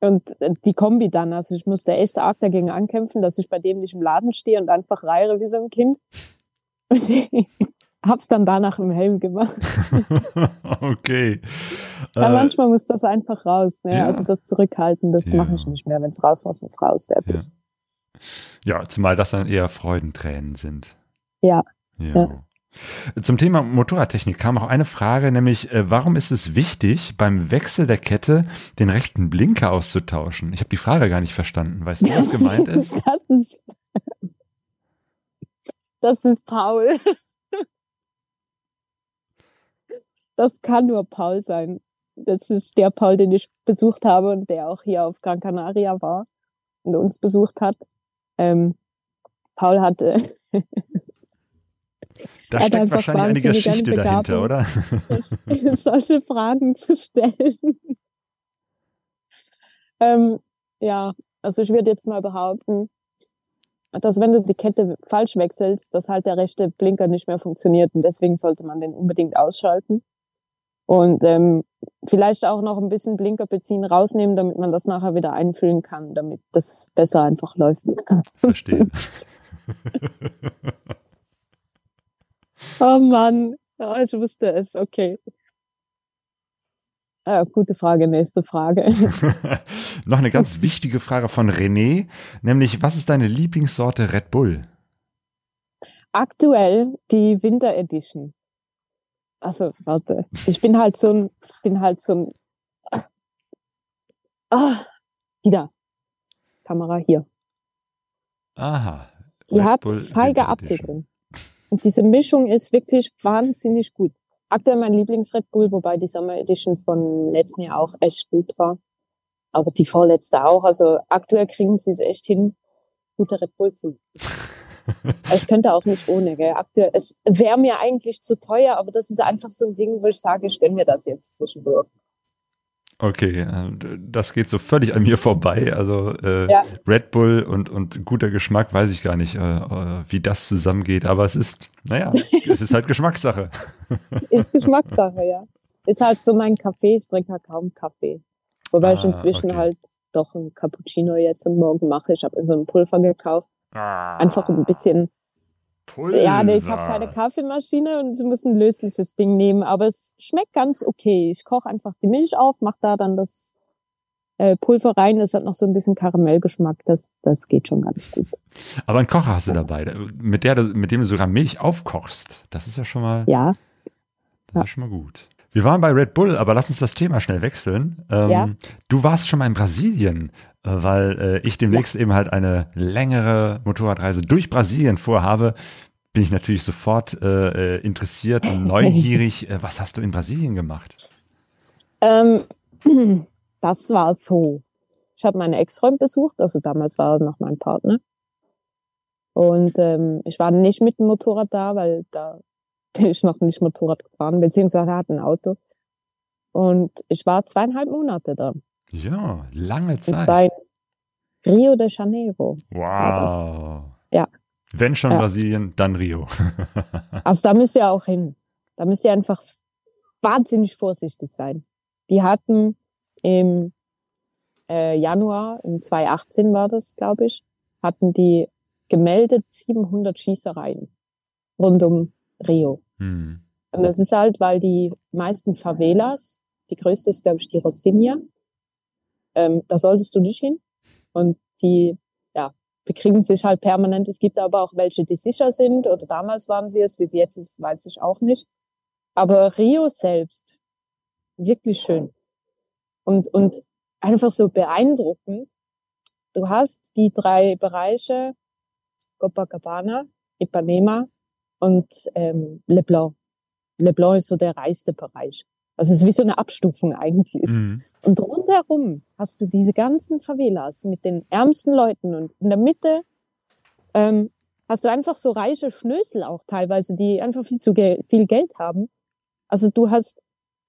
Und äh, die Kombi dann, also ich musste echt arg dagegen ankämpfen, dass ich bei dem nicht im Laden stehe und einfach reiere wie so ein Kind. Hab's dann danach im Helm gemacht. okay. Ja, Äh, manchmal muss das einfach raus. Ne? ja. Also das Zurückhalten, das Ja. mache ich nicht mehr. Wenn es raus muss, muss raus. Fertig. ja, zumal das dann eher Freudentränen sind. Ja. ja. Ja. Zum Thema Motorradtechnik kam auch eine Frage, nämlich äh, warum ist es wichtig, beim Wechsel der Kette den rechten Blinker auszutauschen? Ich habe die Frage gar nicht verstanden. Weißt du, was gemeint ist? Das ist, das ist Paul. Das kann nur Paul sein. Das ist der Paul, den ich besucht habe und der auch hier auf Gran Canaria war und uns besucht hat. Ähm, Paul hatte Da Er hat steckt einfach wahrscheinlich eine Geschichte dahinter, oder? solche Fragen zu stellen. ähm, ja, also ich würde jetzt mal behaupten, dass wenn du die Kette falsch wechselst, dass halt der rechte Blinker nicht mehr funktioniert und deswegen sollte man den unbedingt ausschalten. Und ähm, vielleicht auch noch ein bisschen Blinkerbenzin rausnehmen, damit man das nachher wieder einfüllen kann, damit das besser einfach läuft. Verstehe. Oh Mann, ja, ich wusste es, okay. Ja, gute Frage, nächste Frage. Noch eine ganz wichtige Frage von René, nämlich was ist deine Lieblingssorte Red Bull? Aktuell die Winter Edition. Also, warte. Ich bin halt so ein, ich bin halt so ein, ah, die da. Kamera hier. Aha. Die hat feige Apfel drin. Und diese Mischung ist wirklich wahnsinnig gut. Aktuell mein Lieblings-Red Bull, wobei die Sommer Edition von letzten Jahr auch echt gut war. Aber die vorletzte auch. Also aktuell kriegen sie es echt hin, gute Red Bull zu machen. Aber ich könnte auch nicht ohne, gell. Aktuell, es wäre mir eigentlich zu teuer, aber das ist einfach so ein Ding, wo ich sage, ich gönn mir das jetzt zwischendurch. Okay, das geht so völlig an mir vorbei. Also äh, Ja. Red Bull und, und guter Geschmack weiß ich gar nicht, äh, äh, wie das zusammengeht. Aber es ist, naja, es ist halt Geschmackssache. Ist Geschmackssache, ja. Ist halt so mein Kaffee, ich trinke halt kaum Kaffee. Wobei ich Ah, inzwischen okay. halt doch ein Cappuccino jetzt am Morgen mache. Ich habe so ein Pulver gekauft. Einfach ein bisschen. Pulver. Ja, nee, ich habe keine Kaffeemaschine und du musst ein lösliches Ding nehmen. Aber es schmeckt ganz okay. Ich koche einfach die Milch auf, mache da dann das äh, Pulver rein. Es hat noch so ein bisschen Karamellgeschmack. Das, das geht schon ganz gut. Aber einen Kocher hast du dabei, mit, der, mit dem du sogar Milch aufkochst. Das ist ja schon mal, Ja, das ist schon mal gut. Wir waren bei Red Bull, aber lass uns das Thema schnell wechseln. Ähm, Ja. Du warst schon mal in Brasilien, äh, weil äh, ich demnächst eben halt eine längere Motorradreise durch Brasilien vorhabe. Bin ich natürlich sofort äh, äh, interessiert und neugierig. Äh, was hast du in Brasilien gemacht? Ähm, das war so. Ich habe meinen Ex-Freund besucht, also damals war er noch mein Partner. Und ähm, ich war nicht mit dem Motorrad da, weil da bin ich noch nicht Motorrad gefahren, beziehungsweise er hat ein Auto. Und ich war zweieinhalb Monate da. Ja, lange Und Zeit. zwar in Rio de Janeiro. Wow. Ja. Wenn schon Ja. Brasilien, dann Rio. Also da müsst ihr auch hin. Da müsst ihr einfach wahnsinnig vorsichtig sein. Die hatten im äh, Januar, im 2018 war das, glaube ich, hatten die gemeldet 700 Schießereien rund um Rio. Hm. Und das ist halt, weil die meisten Favelas, die größte ist, glaube ich, die Rocinha, ähm, da solltest du nicht hin. Und die, ja, bekriegen sich halt permanent. Es gibt aber auch welche, die sicher sind, oder damals waren sie es, wie sie jetzt ist, weiß ich auch nicht. Aber Rio selbst, wirklich schön. Und, und einfach so beeindruckend. Du hast die drei Bereiche, Copacabana, Ipanema und ähm, Le Blanc. Le Blanc ist so der reichste Bereich. Also es ist wie so eine Abstufung eigentlich. Mhm. Und rundherum hast du diese ganzen Favelas mit den ärmsten Leuten und in der Mitte ähm, hast du einfach so reiche Schnösel auch teilweise, die einfach viel zu gel viel Geld haben. Also du hast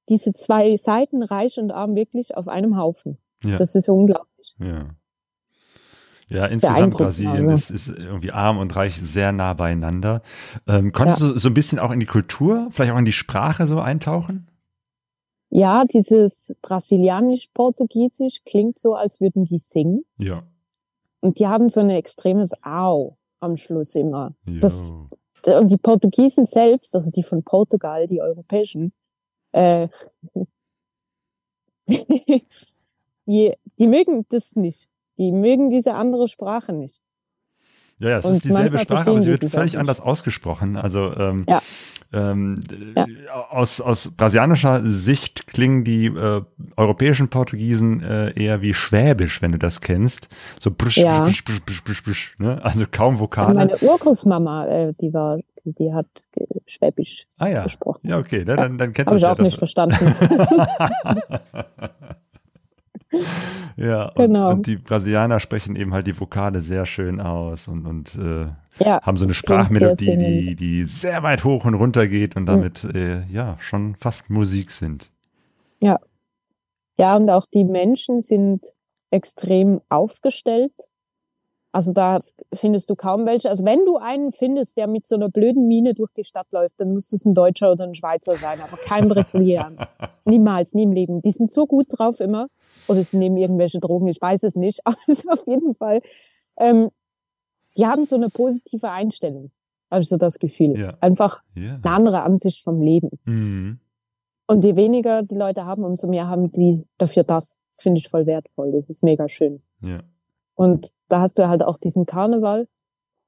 diese zwei Seiten, reich und arm, wirklich auf einem Haufen. Ja. Das ist unglaublich. Ja. Ja, insgesamt Beeindruckend, Brasilien also. ist, ist irgendwie arm und reich sehr nah beieinander. Ähm, konntest du so ein bisschen auch in die Kultur, vielleicht auch in die Sprache so eintauchen? Ja, dieses brasilianisch-portugiesisch klingt so, als würden die singen. Ja. Und die haben so ein extremes Au am Schluss immer. Das- Jo. Und die Portugiesen selbst, also die von Portugal, die europäischen, äh, die, die mögen das nicht. Die mögen diese andere Sprache nicht. Ja, ja, es Und ist dieselbe Sprache, aber sie wird völlig anders ausgesprochen. Also ähm, Ja. ähm, Ja. aus, aus brasilianischer Sicht klingen die äh, europäischen Portugiesen äh, eher wie Schwäbisch, wenn du das kennst. So brisch, Ja. brisch, brisch, brisch, brisch, brisch, ne? Also kaum Und Vokale. meine Urgroßmama, äh, die war, die, die hat Schwäbisch ah ja. gesprochen. Ja, okay, ne? dann, dann kennst Habe du ich es auch ja. nicht verstanden. ja, und, Genau. und die Brasilianer sprechen eben halt die Vokale sehr schön aus und, und äh, ja, haben so eine das Sprachmelodie, die, die sehr weit hoch und runter geht und damit äh, ja schon fast Musik sind. Ja, und auch die Menschen sind extrem aufgestellt. Also da findest du kaum welche. Also wenn du einen findest, der mit so einer blöden Miene durch die Stadt läuft, dann muss es ein Deutscher oder ein Schweizer sein, aber kein Brasilianer. Niemals, nie im Leben. Die sind so gut drauf immer. Oder sie nehmen irgendwelche Drogen, ich weiß es nicht. Aber es ist auf jeden Fall, ähm, die haben so eine positive Einstellung. Habe ich so das Gefühl. Ja. Einfach Ja. eine andere Ansicht vom Leben. Mhm. Und je weniger die Leute haben, umso mehr haben die dafür das. Das finde ich voll wertvoll. Das ist mega schön. Ja. Und da hast du halt auch diesen Karneval.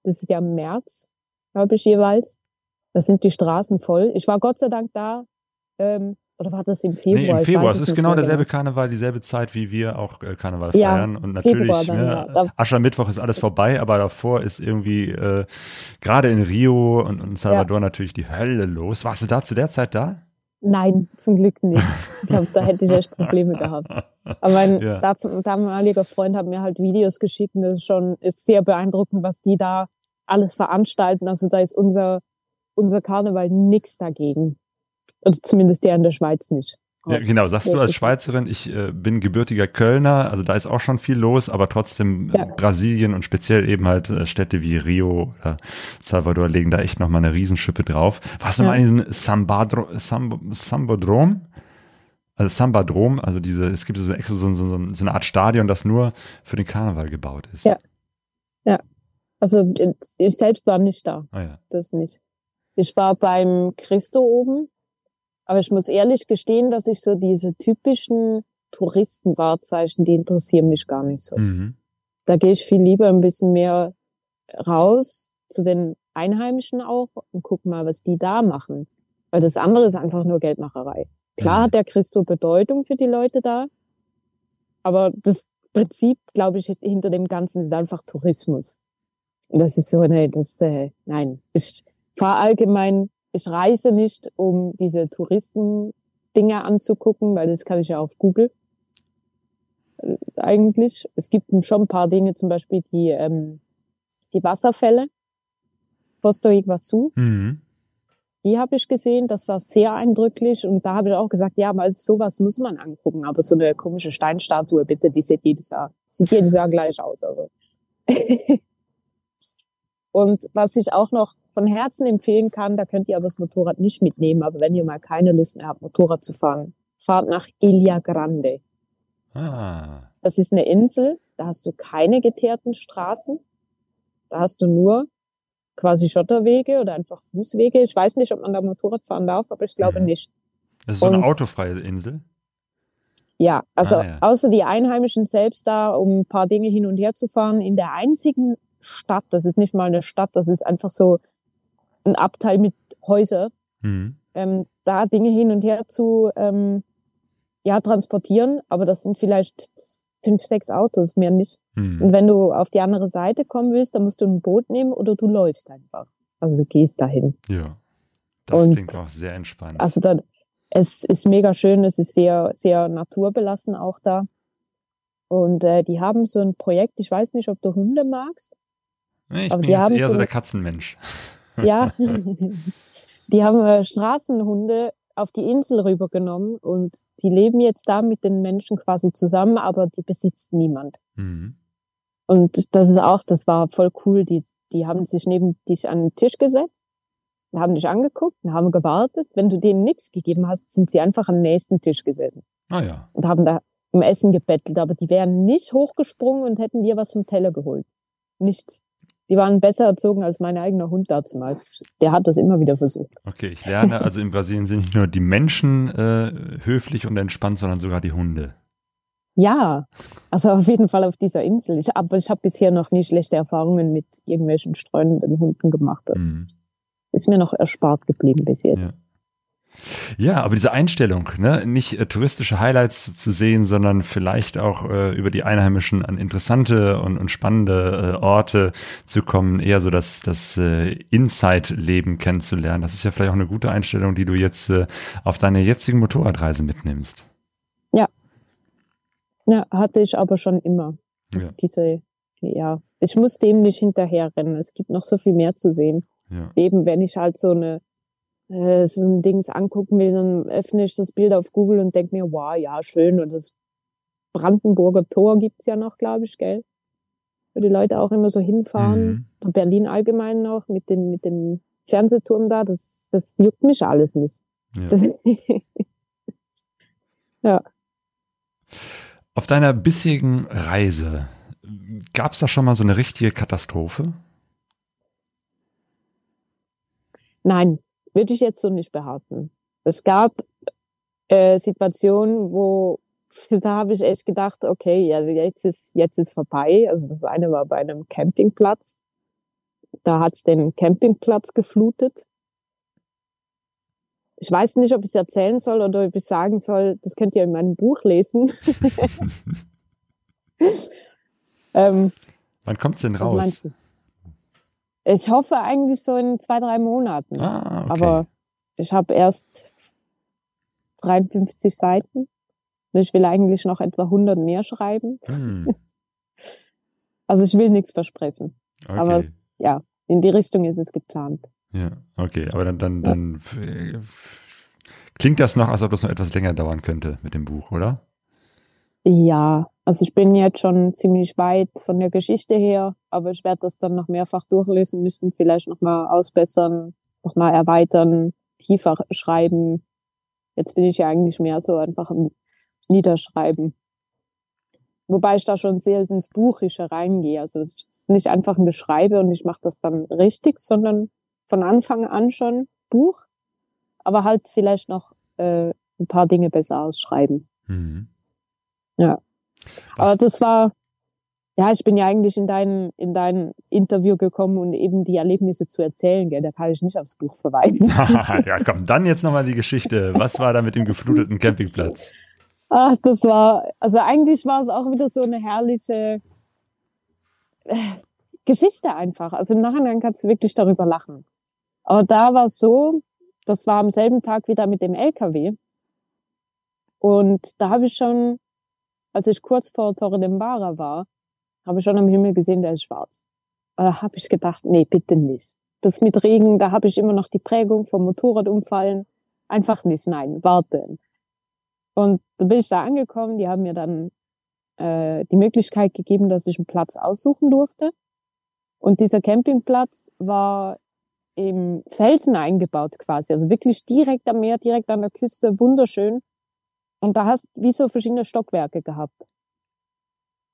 Das ist ja im März, glaube ich, jeweils. Da sind die Straßen voll. Ich war Gott sei Dank da. Ähm, oder war das im Februar? Nee, im Februar. Es ist genau derselbe Karneval, dieselbe Zeit, wie wir auch äh, Karneval Ja, feiern. Und natürlich, dann, ne, ja. Da- Aschermittwoch ist alles vorbei, aber davor ist irgendwie äh, gerade in Rio und, und Salvador natürlich die Hölle los. Warst du da zu der Zeit da? Nein, zum Glück nicht. Ich glaube, da hätte ich echt Probleme gehabt. Aber mein Ja. damaliger Freund hat mir halt Videos geschickt und das ist schon ist sehr beeindruckend, was die da alles veranstalten. Also da ist unser, unser Karneval nix dagegen. Also zumindest der in der Schweiz nicht. Ja, genau, sagst du als. Schweizerin, ich äh, bin gebürtiger Kölner, also da ist auch schon viel los, aber trotzdem äh, Ja. Brasilien und speziell eben halt äh, Städte wie Rio oder Salvador legen da echt nochmal eine Riesenschippe drauf. Warst du Ja. mal in diesem Sambadro, Samb, Sambodrom? Also Sambadrom, also diese, es gibt so, extra so, so, so eine Art Stadion, das nur für den Karneval gebaut ist. Ja. Also ich selbst war nicht da. Ah, ja. das nicht. Ich war beim Christo oben, aber ich muss ehrlich gestehen, dass ich so diese typischen Touristenwahrzeichen, die interessieren mich gar nicht so. Mhm. Da gehe ich viel lieber ein bisschen mehr raus zu den Einheimischen auch und guck mal, was die da machen. Weil das andere ist einfach nur Geldmacherei. Klar Mhm. hat der Christo Bedeutung für die Leute da, aber das Prinzip, glaube ich, hinter dem Ganzen ist einfach Tourismus. Und das ist so, nee, das, äh, nein. Ich fahre allgemein, ich reise nicht, um diese Touristen-Dinge anzugucken, weil das kann ich ja auf Google äh, eigentlich. Es gibt schon ein paar Dinge, zum Beispiel die, ähm, die Wasserfälle. Posto Iguazu, Mhm. die habe ich gesehen, das war sehr eindrücklich und da habe ich auch gesagt, ja, mal sowas muss man angucken, aber so eine komische Steinstatue, bitte, die sieht jedes Jahr, sieht jedes Jahr gleich aus, also. und was ich auch noch von Herzen empfehlen kann, da könnt ihr aber das Motorrad nicht mitnehmen, aber wenn ihr mal keine Lust mehr habt, Motorrad zu fahren, fahrt nach Ilha Grande. Ah. Das ist eine Insel, da hast du keine geteerten Straßen. Da hast du nur quasi Schotterwege oder einfach Fußwege. Ich weiß nicht, ob man da Motorrad fahren darf, aber ich glaube nicht. Das ist so eine Und- autofreie Insel. Ja, also Ah, ja. außer die Einheimischen selbst da, um ein paar Dinge hin und her zu fahren, in der einzigen Stadt, das ist nicht mal eine Stadt, das ist einfach so ein Abteil mit Häuser, Mhm. ähm, da Dinge hin und her zu ähm, ja, transportieren, aber das sind vielleicht fünf, sechs Autos, mehr nicht. Mhm. Und wenn du auf die andere Seite kommen willst, dann musst du ein Boot nehmen oder du läufst einfach. Also du gehst dahin. Ja. Das Und- klingt auch sehr entspannt. Also da, es ist mega schön, es ist sehr, sehr naturbelassen auch da. Und äh, die haben so ein Projekt, ich weiß nicht, ob du Hunde magst. ich aber bin die haben eher so, so- der Katzenmensch. Ja. die haben äh, Straßenhunde auf die Insel rübergenommen und die leben jetzt da mit den Menschen quasi zusammen, aber die besitzt niemand. Mhm. Und das ist auch, das war voll cool. Die, die haben sich neben dich an den Tisch gesetzt, haben dich angeguckt und haben gewartet. Wenn du denen nichts gegeben hast, sind sie einfach am nächsten Tisch gesessen Ah ja. und haben da um Essen gebettelt. Aber die wären nicht hochgesprungen und hätten dir was vom Teller geholt. Nichts. Die waren besser erzogen als mein eigener Hund dazu mal. Der hat das immer wieder versucht. Okay, ich lerne, also in Brasilien sind nicht nur die Menschen äh, höflich und entspannt, sondern sogar die Hunde. Ja, also auf jeden Fall auf dieser Insel. Ich, aber ich habe bisher noch nie schlechte Erfahrungen mit irgendwelchen streunenden Hunden gemacht. Das Mhm. ist mir noch erspart geblieben bis jetzt. Ja. Ja, aber diese Einstellung, ne, nicht äh, touristische Highlights zu sehen, sondern vielleicht auch äh, über die Einheimischen an interessante und, und spannende äh, Orte zu kommen, eher so das, das äh, Inside-Leben kennenzulernen. Das ist ja vielleicht auch eine gute Einstellung, die du jetzt äh, auf deine jetzigen Motorradreise mitnimmst. Ja, hatte ich aber schon immer. Ja. diese, ja, ich muss dem nicht hinterherrennen. Es gibt noch so viel mehr zu sehen. Ja. Eben, wenn ich halt so eine äh, so ein Dings angucken will, dann öffne ich das Bild auf Google und denke mir, wow, ja, schön. Und das Brandenburger Tor gibt's ja noch, glaube ich, gell? Wo die Leute auch immer so hinfahren. Mhm. Berlin allgemein noch mit dem, mit dem Fernsehturm da. Das, das juckt mich alles nicht. Ja. Das, Auf deiner bisherigen Reise gab es da schon mal so eine richtige Katastrophe? Nein, würde ich jetzt so nicht behaupten. Es gab äh, Situationen, wo da habe ich echt gedacht, okay, also jetzt ist jetzt ist vorbei. Also das eine war bei einem Campingplatz. Da hat's den Campingplatz geflutet. Ich weiß nicht, ob ich es erzählen soll oder ob ich sagen soll, das könnt ihr in meinem Buch lesen. ähm, Wann kommt's denn raus? du? Ich hoffe eigentlich so in zwei, drei Monaten. Ah, okay. Aber ich habe erst 53 Seiten. Und Ich will eigentlich noch etwa 100 mehr schreiben. Hm, Also ich will nichts versprechen. okay. Aber- Ja, in die Richtung ist es geplant. Ja, okay, aber dann, dann, dann f- klingt das noch, als ob das noch etwas länger dauern könnte mit dem Buch, oder? Ja, also ich bin jetzt schon ziemlich weit von der Geschichte her, aber ich werde das dann noch mehrfach durchlesen müssen, vielleicht nochmal ausbessern, nochmal erweitern, tiefer schreiben. Jetzt bin ich ja eigentlich mehr so einfach im Niederschreiben. Wobei ich da schon sehr ins Buchische reingehe. Also es ist nicht einfach ein Geschreibe und ich mache das dann richtig, sondern von Anfang an schon Buch, aber halt vielleicht noch äh, ein paar Dinge besser ausschreiben. Mhm. Ja. Was- Aber das war, ja, ich bin ja eigentlich in dein, in dein Interview gekommen und eben die Erlebnisse zu erzählen, gell, da kann ich nicht aufs Buch verweisen. ja, komm, dann jetzt nochmal die Geschichte. Was war da mit dem gefluteten Campingplatz? Ach, das war, also eigentlich war es auch wieder so eine herrliche äh, Geschichte einfach. Also im Nachhinein kannst du wirklich darüber lachen. Aber da war es so, das war am selben Tag wieder mit dem LKW. Und da habe ich schon, als ich kurz vor Torre de Mbara war, habe ich schon am Himmel gesehen, der ist schwarz. Da habe ich gedacht, nee, bitte nicht. Das mit Regen, da habe ich immer noch die Prägung vom Motorradumfallen. Einfach nicht, nein, warten. Und da bin ich da angekommen, die haben mir dann äh, die Möglichkeit gegeben, dass ich einen Platz aussuchen durfte. Und dieser Campingplatz war im Felsen eingebaut quasi, also wirklich direkt am Meer, direkt an der Küste, wunderschön. Und da hast wie so verschiedene Stockwerke gehabt.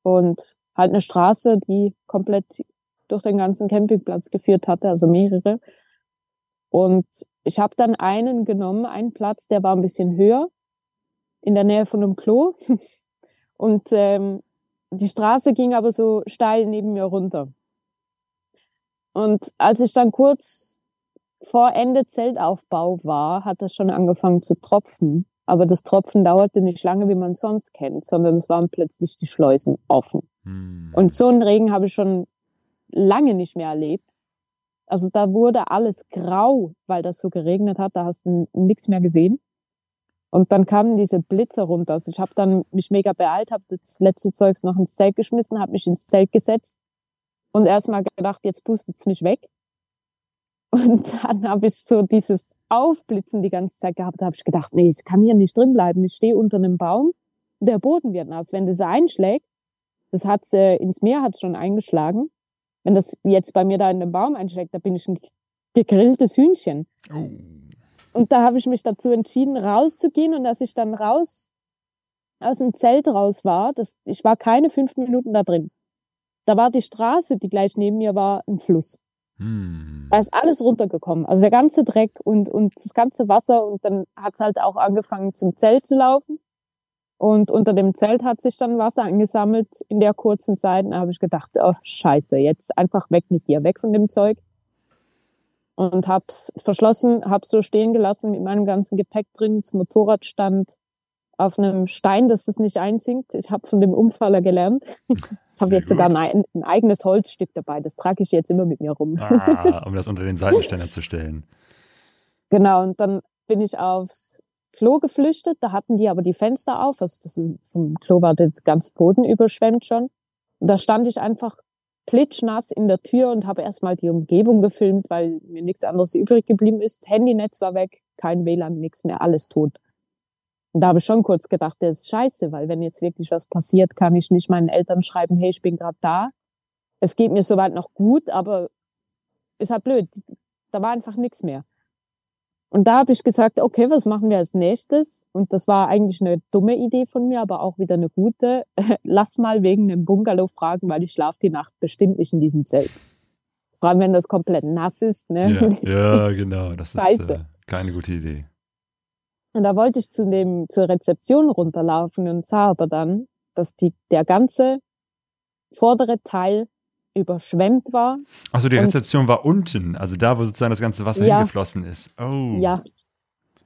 Und halt eine Straße, die komplett durch den ganzen Campingplatz geführt hatte, also mehrere. Und ich habe dann einen genommen, einen Platz, der war ein bisschen höher, in der Nähe von einem Klo. Und ähm, die Straße ging aber so steil neben mir runter. Und als ich dann kurz vor Ende Zeltaufbau war, hat das schon angefangen zu tropfen. Aber das Tropfen dauerte nicht lange, wie man sonst kennt, sondern es waren plötzlich die Schleusen offen. Hm. Und so einen Regen habe ich schon lange nicht mehr erlebt. Also da wurde alles grau, weil das so geregnet hat. Da hast du nichts mehr gesehen. Und dann kamen diese Blitze runter. Also ich habe dann mich mega beeilt, habe das letzte Zeugs noch ins Zelt geschmissen, habe mich ins Zelt gesetzt und erstmal gedacht, jetzt pustet's mich weg. Und dann habe ich so dieses Aufblitzen die ganze Zeit gehabt. Da habe ich gedacht, nee, ich kann hier nicht drin bleiben. Ich stehe unter einem Baum. Der Boden wird nass. Wenn das einschlägt, das hat äh, ins Meer hat schon eingeschlagen. Wenn das jetzt bei mir da in den Baum einschlägt, da bin ich ein gegrilltes Hühnchen. Oh. Und da habe ich mich dazu entschieden, rauszugehen. Und als ich dann raus aus dem Zelt raus war, das, ich war keine fünf Minuten da drin. Da war die Straße, die gleich neben mir war, ein Fluss. Hm. Da ist alles runtergekommen. Also der ganze Dreck und, und das ganze Wasser. Und dann hat es halt auch angefangen, zum Zelt zu laufen. Und unter dem Zelt hat sich dann Wasser angesammelt in der kurzen Zeit. Da habe ich gedacht, oh scheiße, jetzt einfach weg mit dir, weg von dem Zeug und hab's verschlossen, hab's so stehen gelassen mit meinem ganzen Gepäck drin. Das Motorrad stand auf einem Stein, dass es nicht einsinkt. Ich habe von dem Umfaller gelernt. Ich habe jetzt gut. sogar ein, ein, eigenes Holzstück dabei. Das trage ich jetzt immer mit mir rum. Ah, um das unter den Seitenständer zu stellen. Genau, und dann bin ich aufs Klo geflüchtet. Da hatten die aber die Fenster auf. Also das ist, vom Klo war das ganz Boden überschwemmt schon. Und da stand ich einfach plitschnass in der Tür und habe erstmal die Umgebung gefilmt, weil mir nichts anderes übrig geblieben ist. Handynetz war weg, kein WLAN, nichts mehr, alles tot. Und da habe ich schon kurz gedacht, das ist scheiße, weil wenn jetzt wirklich was passiert, kann ich nicht meinen Eltern schreiben, hey, ich bin gerade da. Es geht mir soweit noch gut, aber ist halt blöd. Da war einfach nichts mehr. Und da habe ich gesagt, okay, was machen wir als nächstes? Und das war eigentlich eine dumme Idee von mir, aber auch wieder eine gute. Lass mal wegen einem Bungalow fragen, weil ich schlafe die Nacht bestimmt nicht in diesem Zelt. Vor allem, wenn das komplett nass ist. Ne? Ja, ja genau. Das ist äh, keine gute Idee. Und da wollte ich zu dem, zur Rezeption runterlaufen und sah aber dann, dass die, der ganze vordere Teil überschwemmt war. Achso, die Rezeption war unten, also da, wo sozusagen das ganze Wasser ja, hingeflossen ist. Oh. Ja.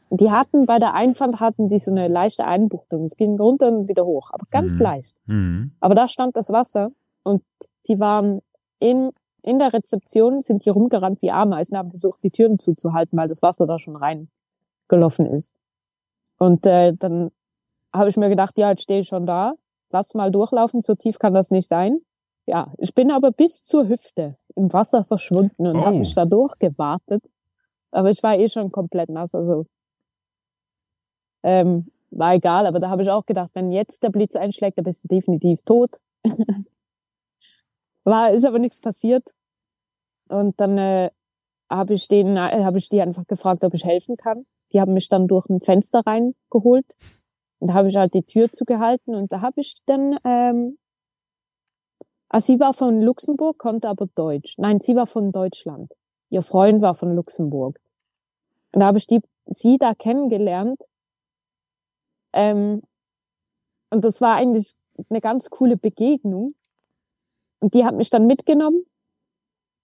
Die hatten bei der Einfahrt hatten die so eine leichte Einbuchtung. Es ging runter und wieder hoch, aber ganz mhm. leicht. Mhm. Aber da stand das Wasser und die waren in, in der Rezeption, sind die rumgerannt wie Ameisen, haben versucht, die Türen zuzuhalten, weil das Wasser da schon reingelaufen ist. Und äh, dann habe ich mir gedacht, ja, jetzt stehe ich schon da, lass mal durchlaufen, so tief kann das nicht sein. Ja, ich bin aber bis zur Hüfte im Wasser verschwunden und oh. habe mich da durchgewartet. Aber ich war eh schon komplett nass, also ähm, war egal. Aber da habe ich auch gedacht, wenn jetzt der Blitz einschlägt, dann bist du definitiv tot. war ist aber nichts passiert. Und dann äh, habe ich den, äh, habe ich die einfach gefragt, ob ich helfen kann. Die haben mich dann durch ein Fenster reingeholt. Und da habe ich halt die Tür zugehalten und da habe ich dann ähm, also sie war von Luxemburg, konnte aber Deutsch. Nein, sie war von Deutschland. Ihr Freund war von Luxemburg. Und da habe ich die, sie da kennengelernt. Ähm, und das war eigentlich eine ganz coole Begegnung. Und die hat mich dann mitgenommen.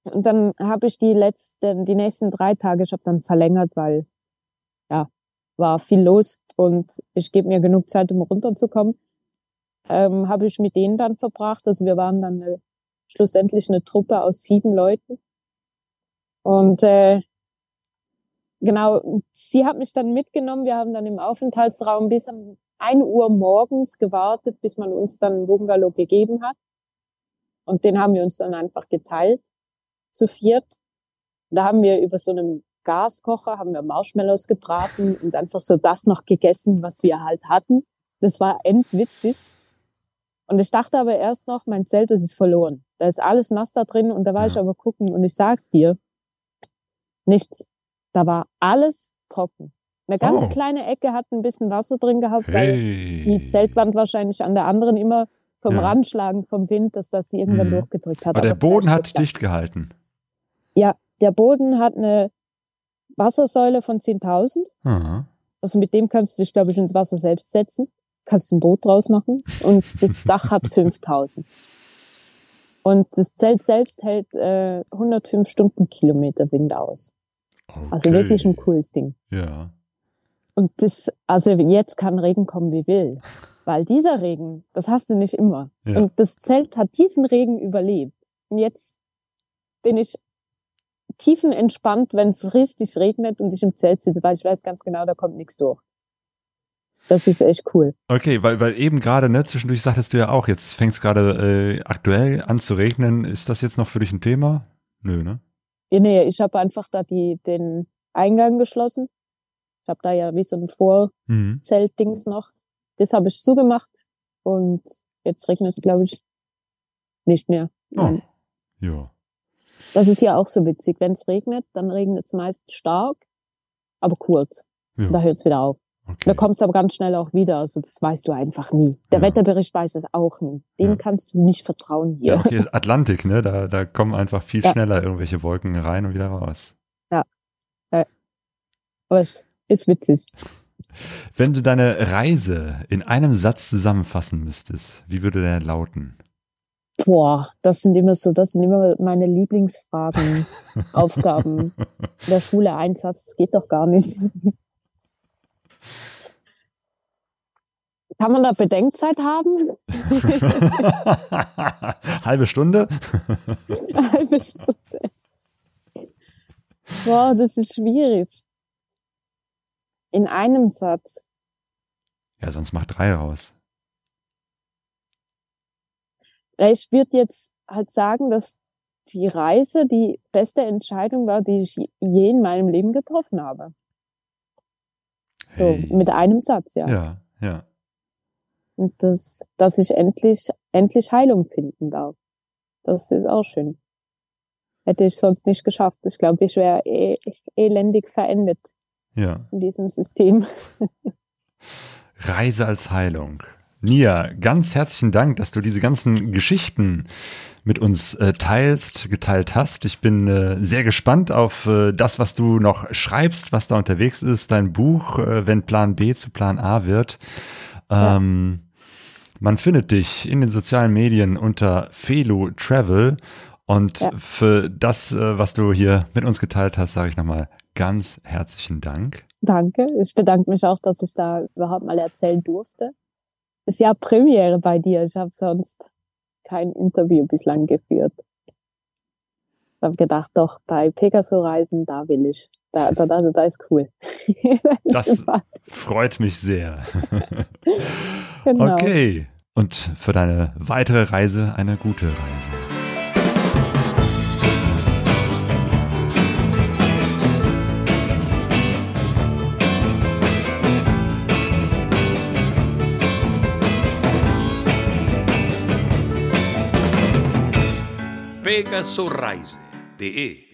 Und dann habe ich die letzten, die nächsten drei Tage, ich habe dann verlängert, weil war viel los und ich gebe mir genug Zeit, um runterzukommen ähm, habe ich mit denen dann verbracht. Also wir waren dann eine, schlussendlich eine Truppe aus sieben Leuten. Und äh, genau, sie hat mich dann mitgenommen. Wir haben dann im Aufenthaltsraum bis um ein Uhr morgens gewartet, bis man uns dann einen Bungalow gegeben hat. Und den haben wir uns dann einfach geteilt, zu viert. Da haben wir über so einem Gaskocher, haben wir Marshmallows gebraten und einfach so das noch gegessen, was wir halt hatten. Das war endwitzig. Und ich dachte aber erst noch, mein Zelt das ist verloren. Da ist alles nass da drin und da war ja. ich aber gucken und ich sag's dir, nichts. Da war alles trocken. Eine ganz oh. kleine Ecke hat ein bisschen Wasser drin gehabt, hey. weil die Zeltwand wahrscheinlich an der anderen immer vom Ja. Ranschlagen vom Wind, dass das sie irgendwann Mhm. durchgedrückt hat. Aber der Aber Boden vielleicht hat dicht gehalten. Ja, der Boden hat eine Wassersäule von 10.000. Aha. Also mit dem kannst du dich, glaube ich, ins Wasser selbst setzen. Kannst ein Boot draus machen. Und das Dach hat 5000. Und das Zelt selbst hält äh, 105 Stundenkilometer Wind aus. Also Okay. wirklich ein cooles Ding. Ja. Und das, also jetzt kann Regen kommen, wie will. Weil dieser Regen, das hast du nicht immer. Ja. Und das Zelt hat diesen Regen überlebt. Und jetzt bin ich tiefenentspannt, wenn es richtig regnet und ich im Zelt sitze, weil ich weiß ganz genau, da kommt nichts durch. Das ist echt cool. Okay, weil, weil eben gerade, ne, zwischendurch sagtest du ja auch, jetzt fängt es gerade äh, aktuell an zu regnen. Ist das jetzt noch für dich ein Thema? Nö, ne? Ja, nee, ich habe einfach da die, den Eingang geschlossen. Ich habe da ja wie so ein Mhm. Vorzeltdings noch. Das habe ich zugemacht und jetzt regnet, glaube ich, nicht mehr. Oh. Ja. Das ist ja auch so witzig. Wenn es regnet, dann regnet es meist stark, aber kurz. Ja. Da hört es wieder auf. Okay. Da kommt es aber ganz schnell auch wieder. Also das weißt du einfach nie. Der Ja. Wetterbericht weiß es auch nie. Dem Ja. kannst du nicht vertrauen hier. Ja, okay, Atlantik, ne? Da, da kommen einfach viel Ja. schneller irgendwelche Wolken rein und wieder raus. Aber es ist witzig. Wenn du deine Reise in einem Satz zusammenfassen müsstest, wie würde der lauten? Boah, das sind immer so, das sind immer meine Lieblingsfragen, Aufgaben. In der Schule Einsatz, das geht doch gar nicht. Kann man da Bedenkzeit haben? Halbe Stunde? Halbe Stunde. Boah, das ist schwierig. In einem Satz. Ja, sonst mach drei raus. Ja, Ich würde jetzt halt sagen, dass die Reise die beste Entscheidung war, die ich je in meinem Leben getroffen habe. So, Hey. mit einem Satz, ja. Ja, ja. Und das, dass ich endlich, endlich Heilung finden darf. Das ist auch schön. Hätte ich sonst nicht geschafft. Ich glaube, ich wäre eh, elendig verendet Ja. in diesem System. Reise als Heilung. Nia, ganz herzlichen Dank, dass du diese ganzen Geschichten mit uns äh, teilst, geteilt hast. Ich bin äh, sehr gespannt auf äh, das, was du noch schreibst, was da unterwegs ist, dein Buch, äh, wenn Plan B zu Plan A wird. Ähm, Man findet dich in den sozialen Medien unter Felo Travel und Ja. für das, äh, was du hier mit uns geteilt hast, sage ich nochmal ganz herzlichen Dank. Danke. Ich bedanke mich auch, dass ich da überhaupt mal erzählen durfte. Ist ja Premiere bei dir. Ich habe sonst kein Interview bislang geführt. Ich habe gedacht, doch, bei Pegaso-Reisen, da will ich. Da, da, da, da ist cool. Das- super. Freut mich sehr. Genau. Okay. Und für deine weitere Reise eine gute Reise. Vega Sorraise de e!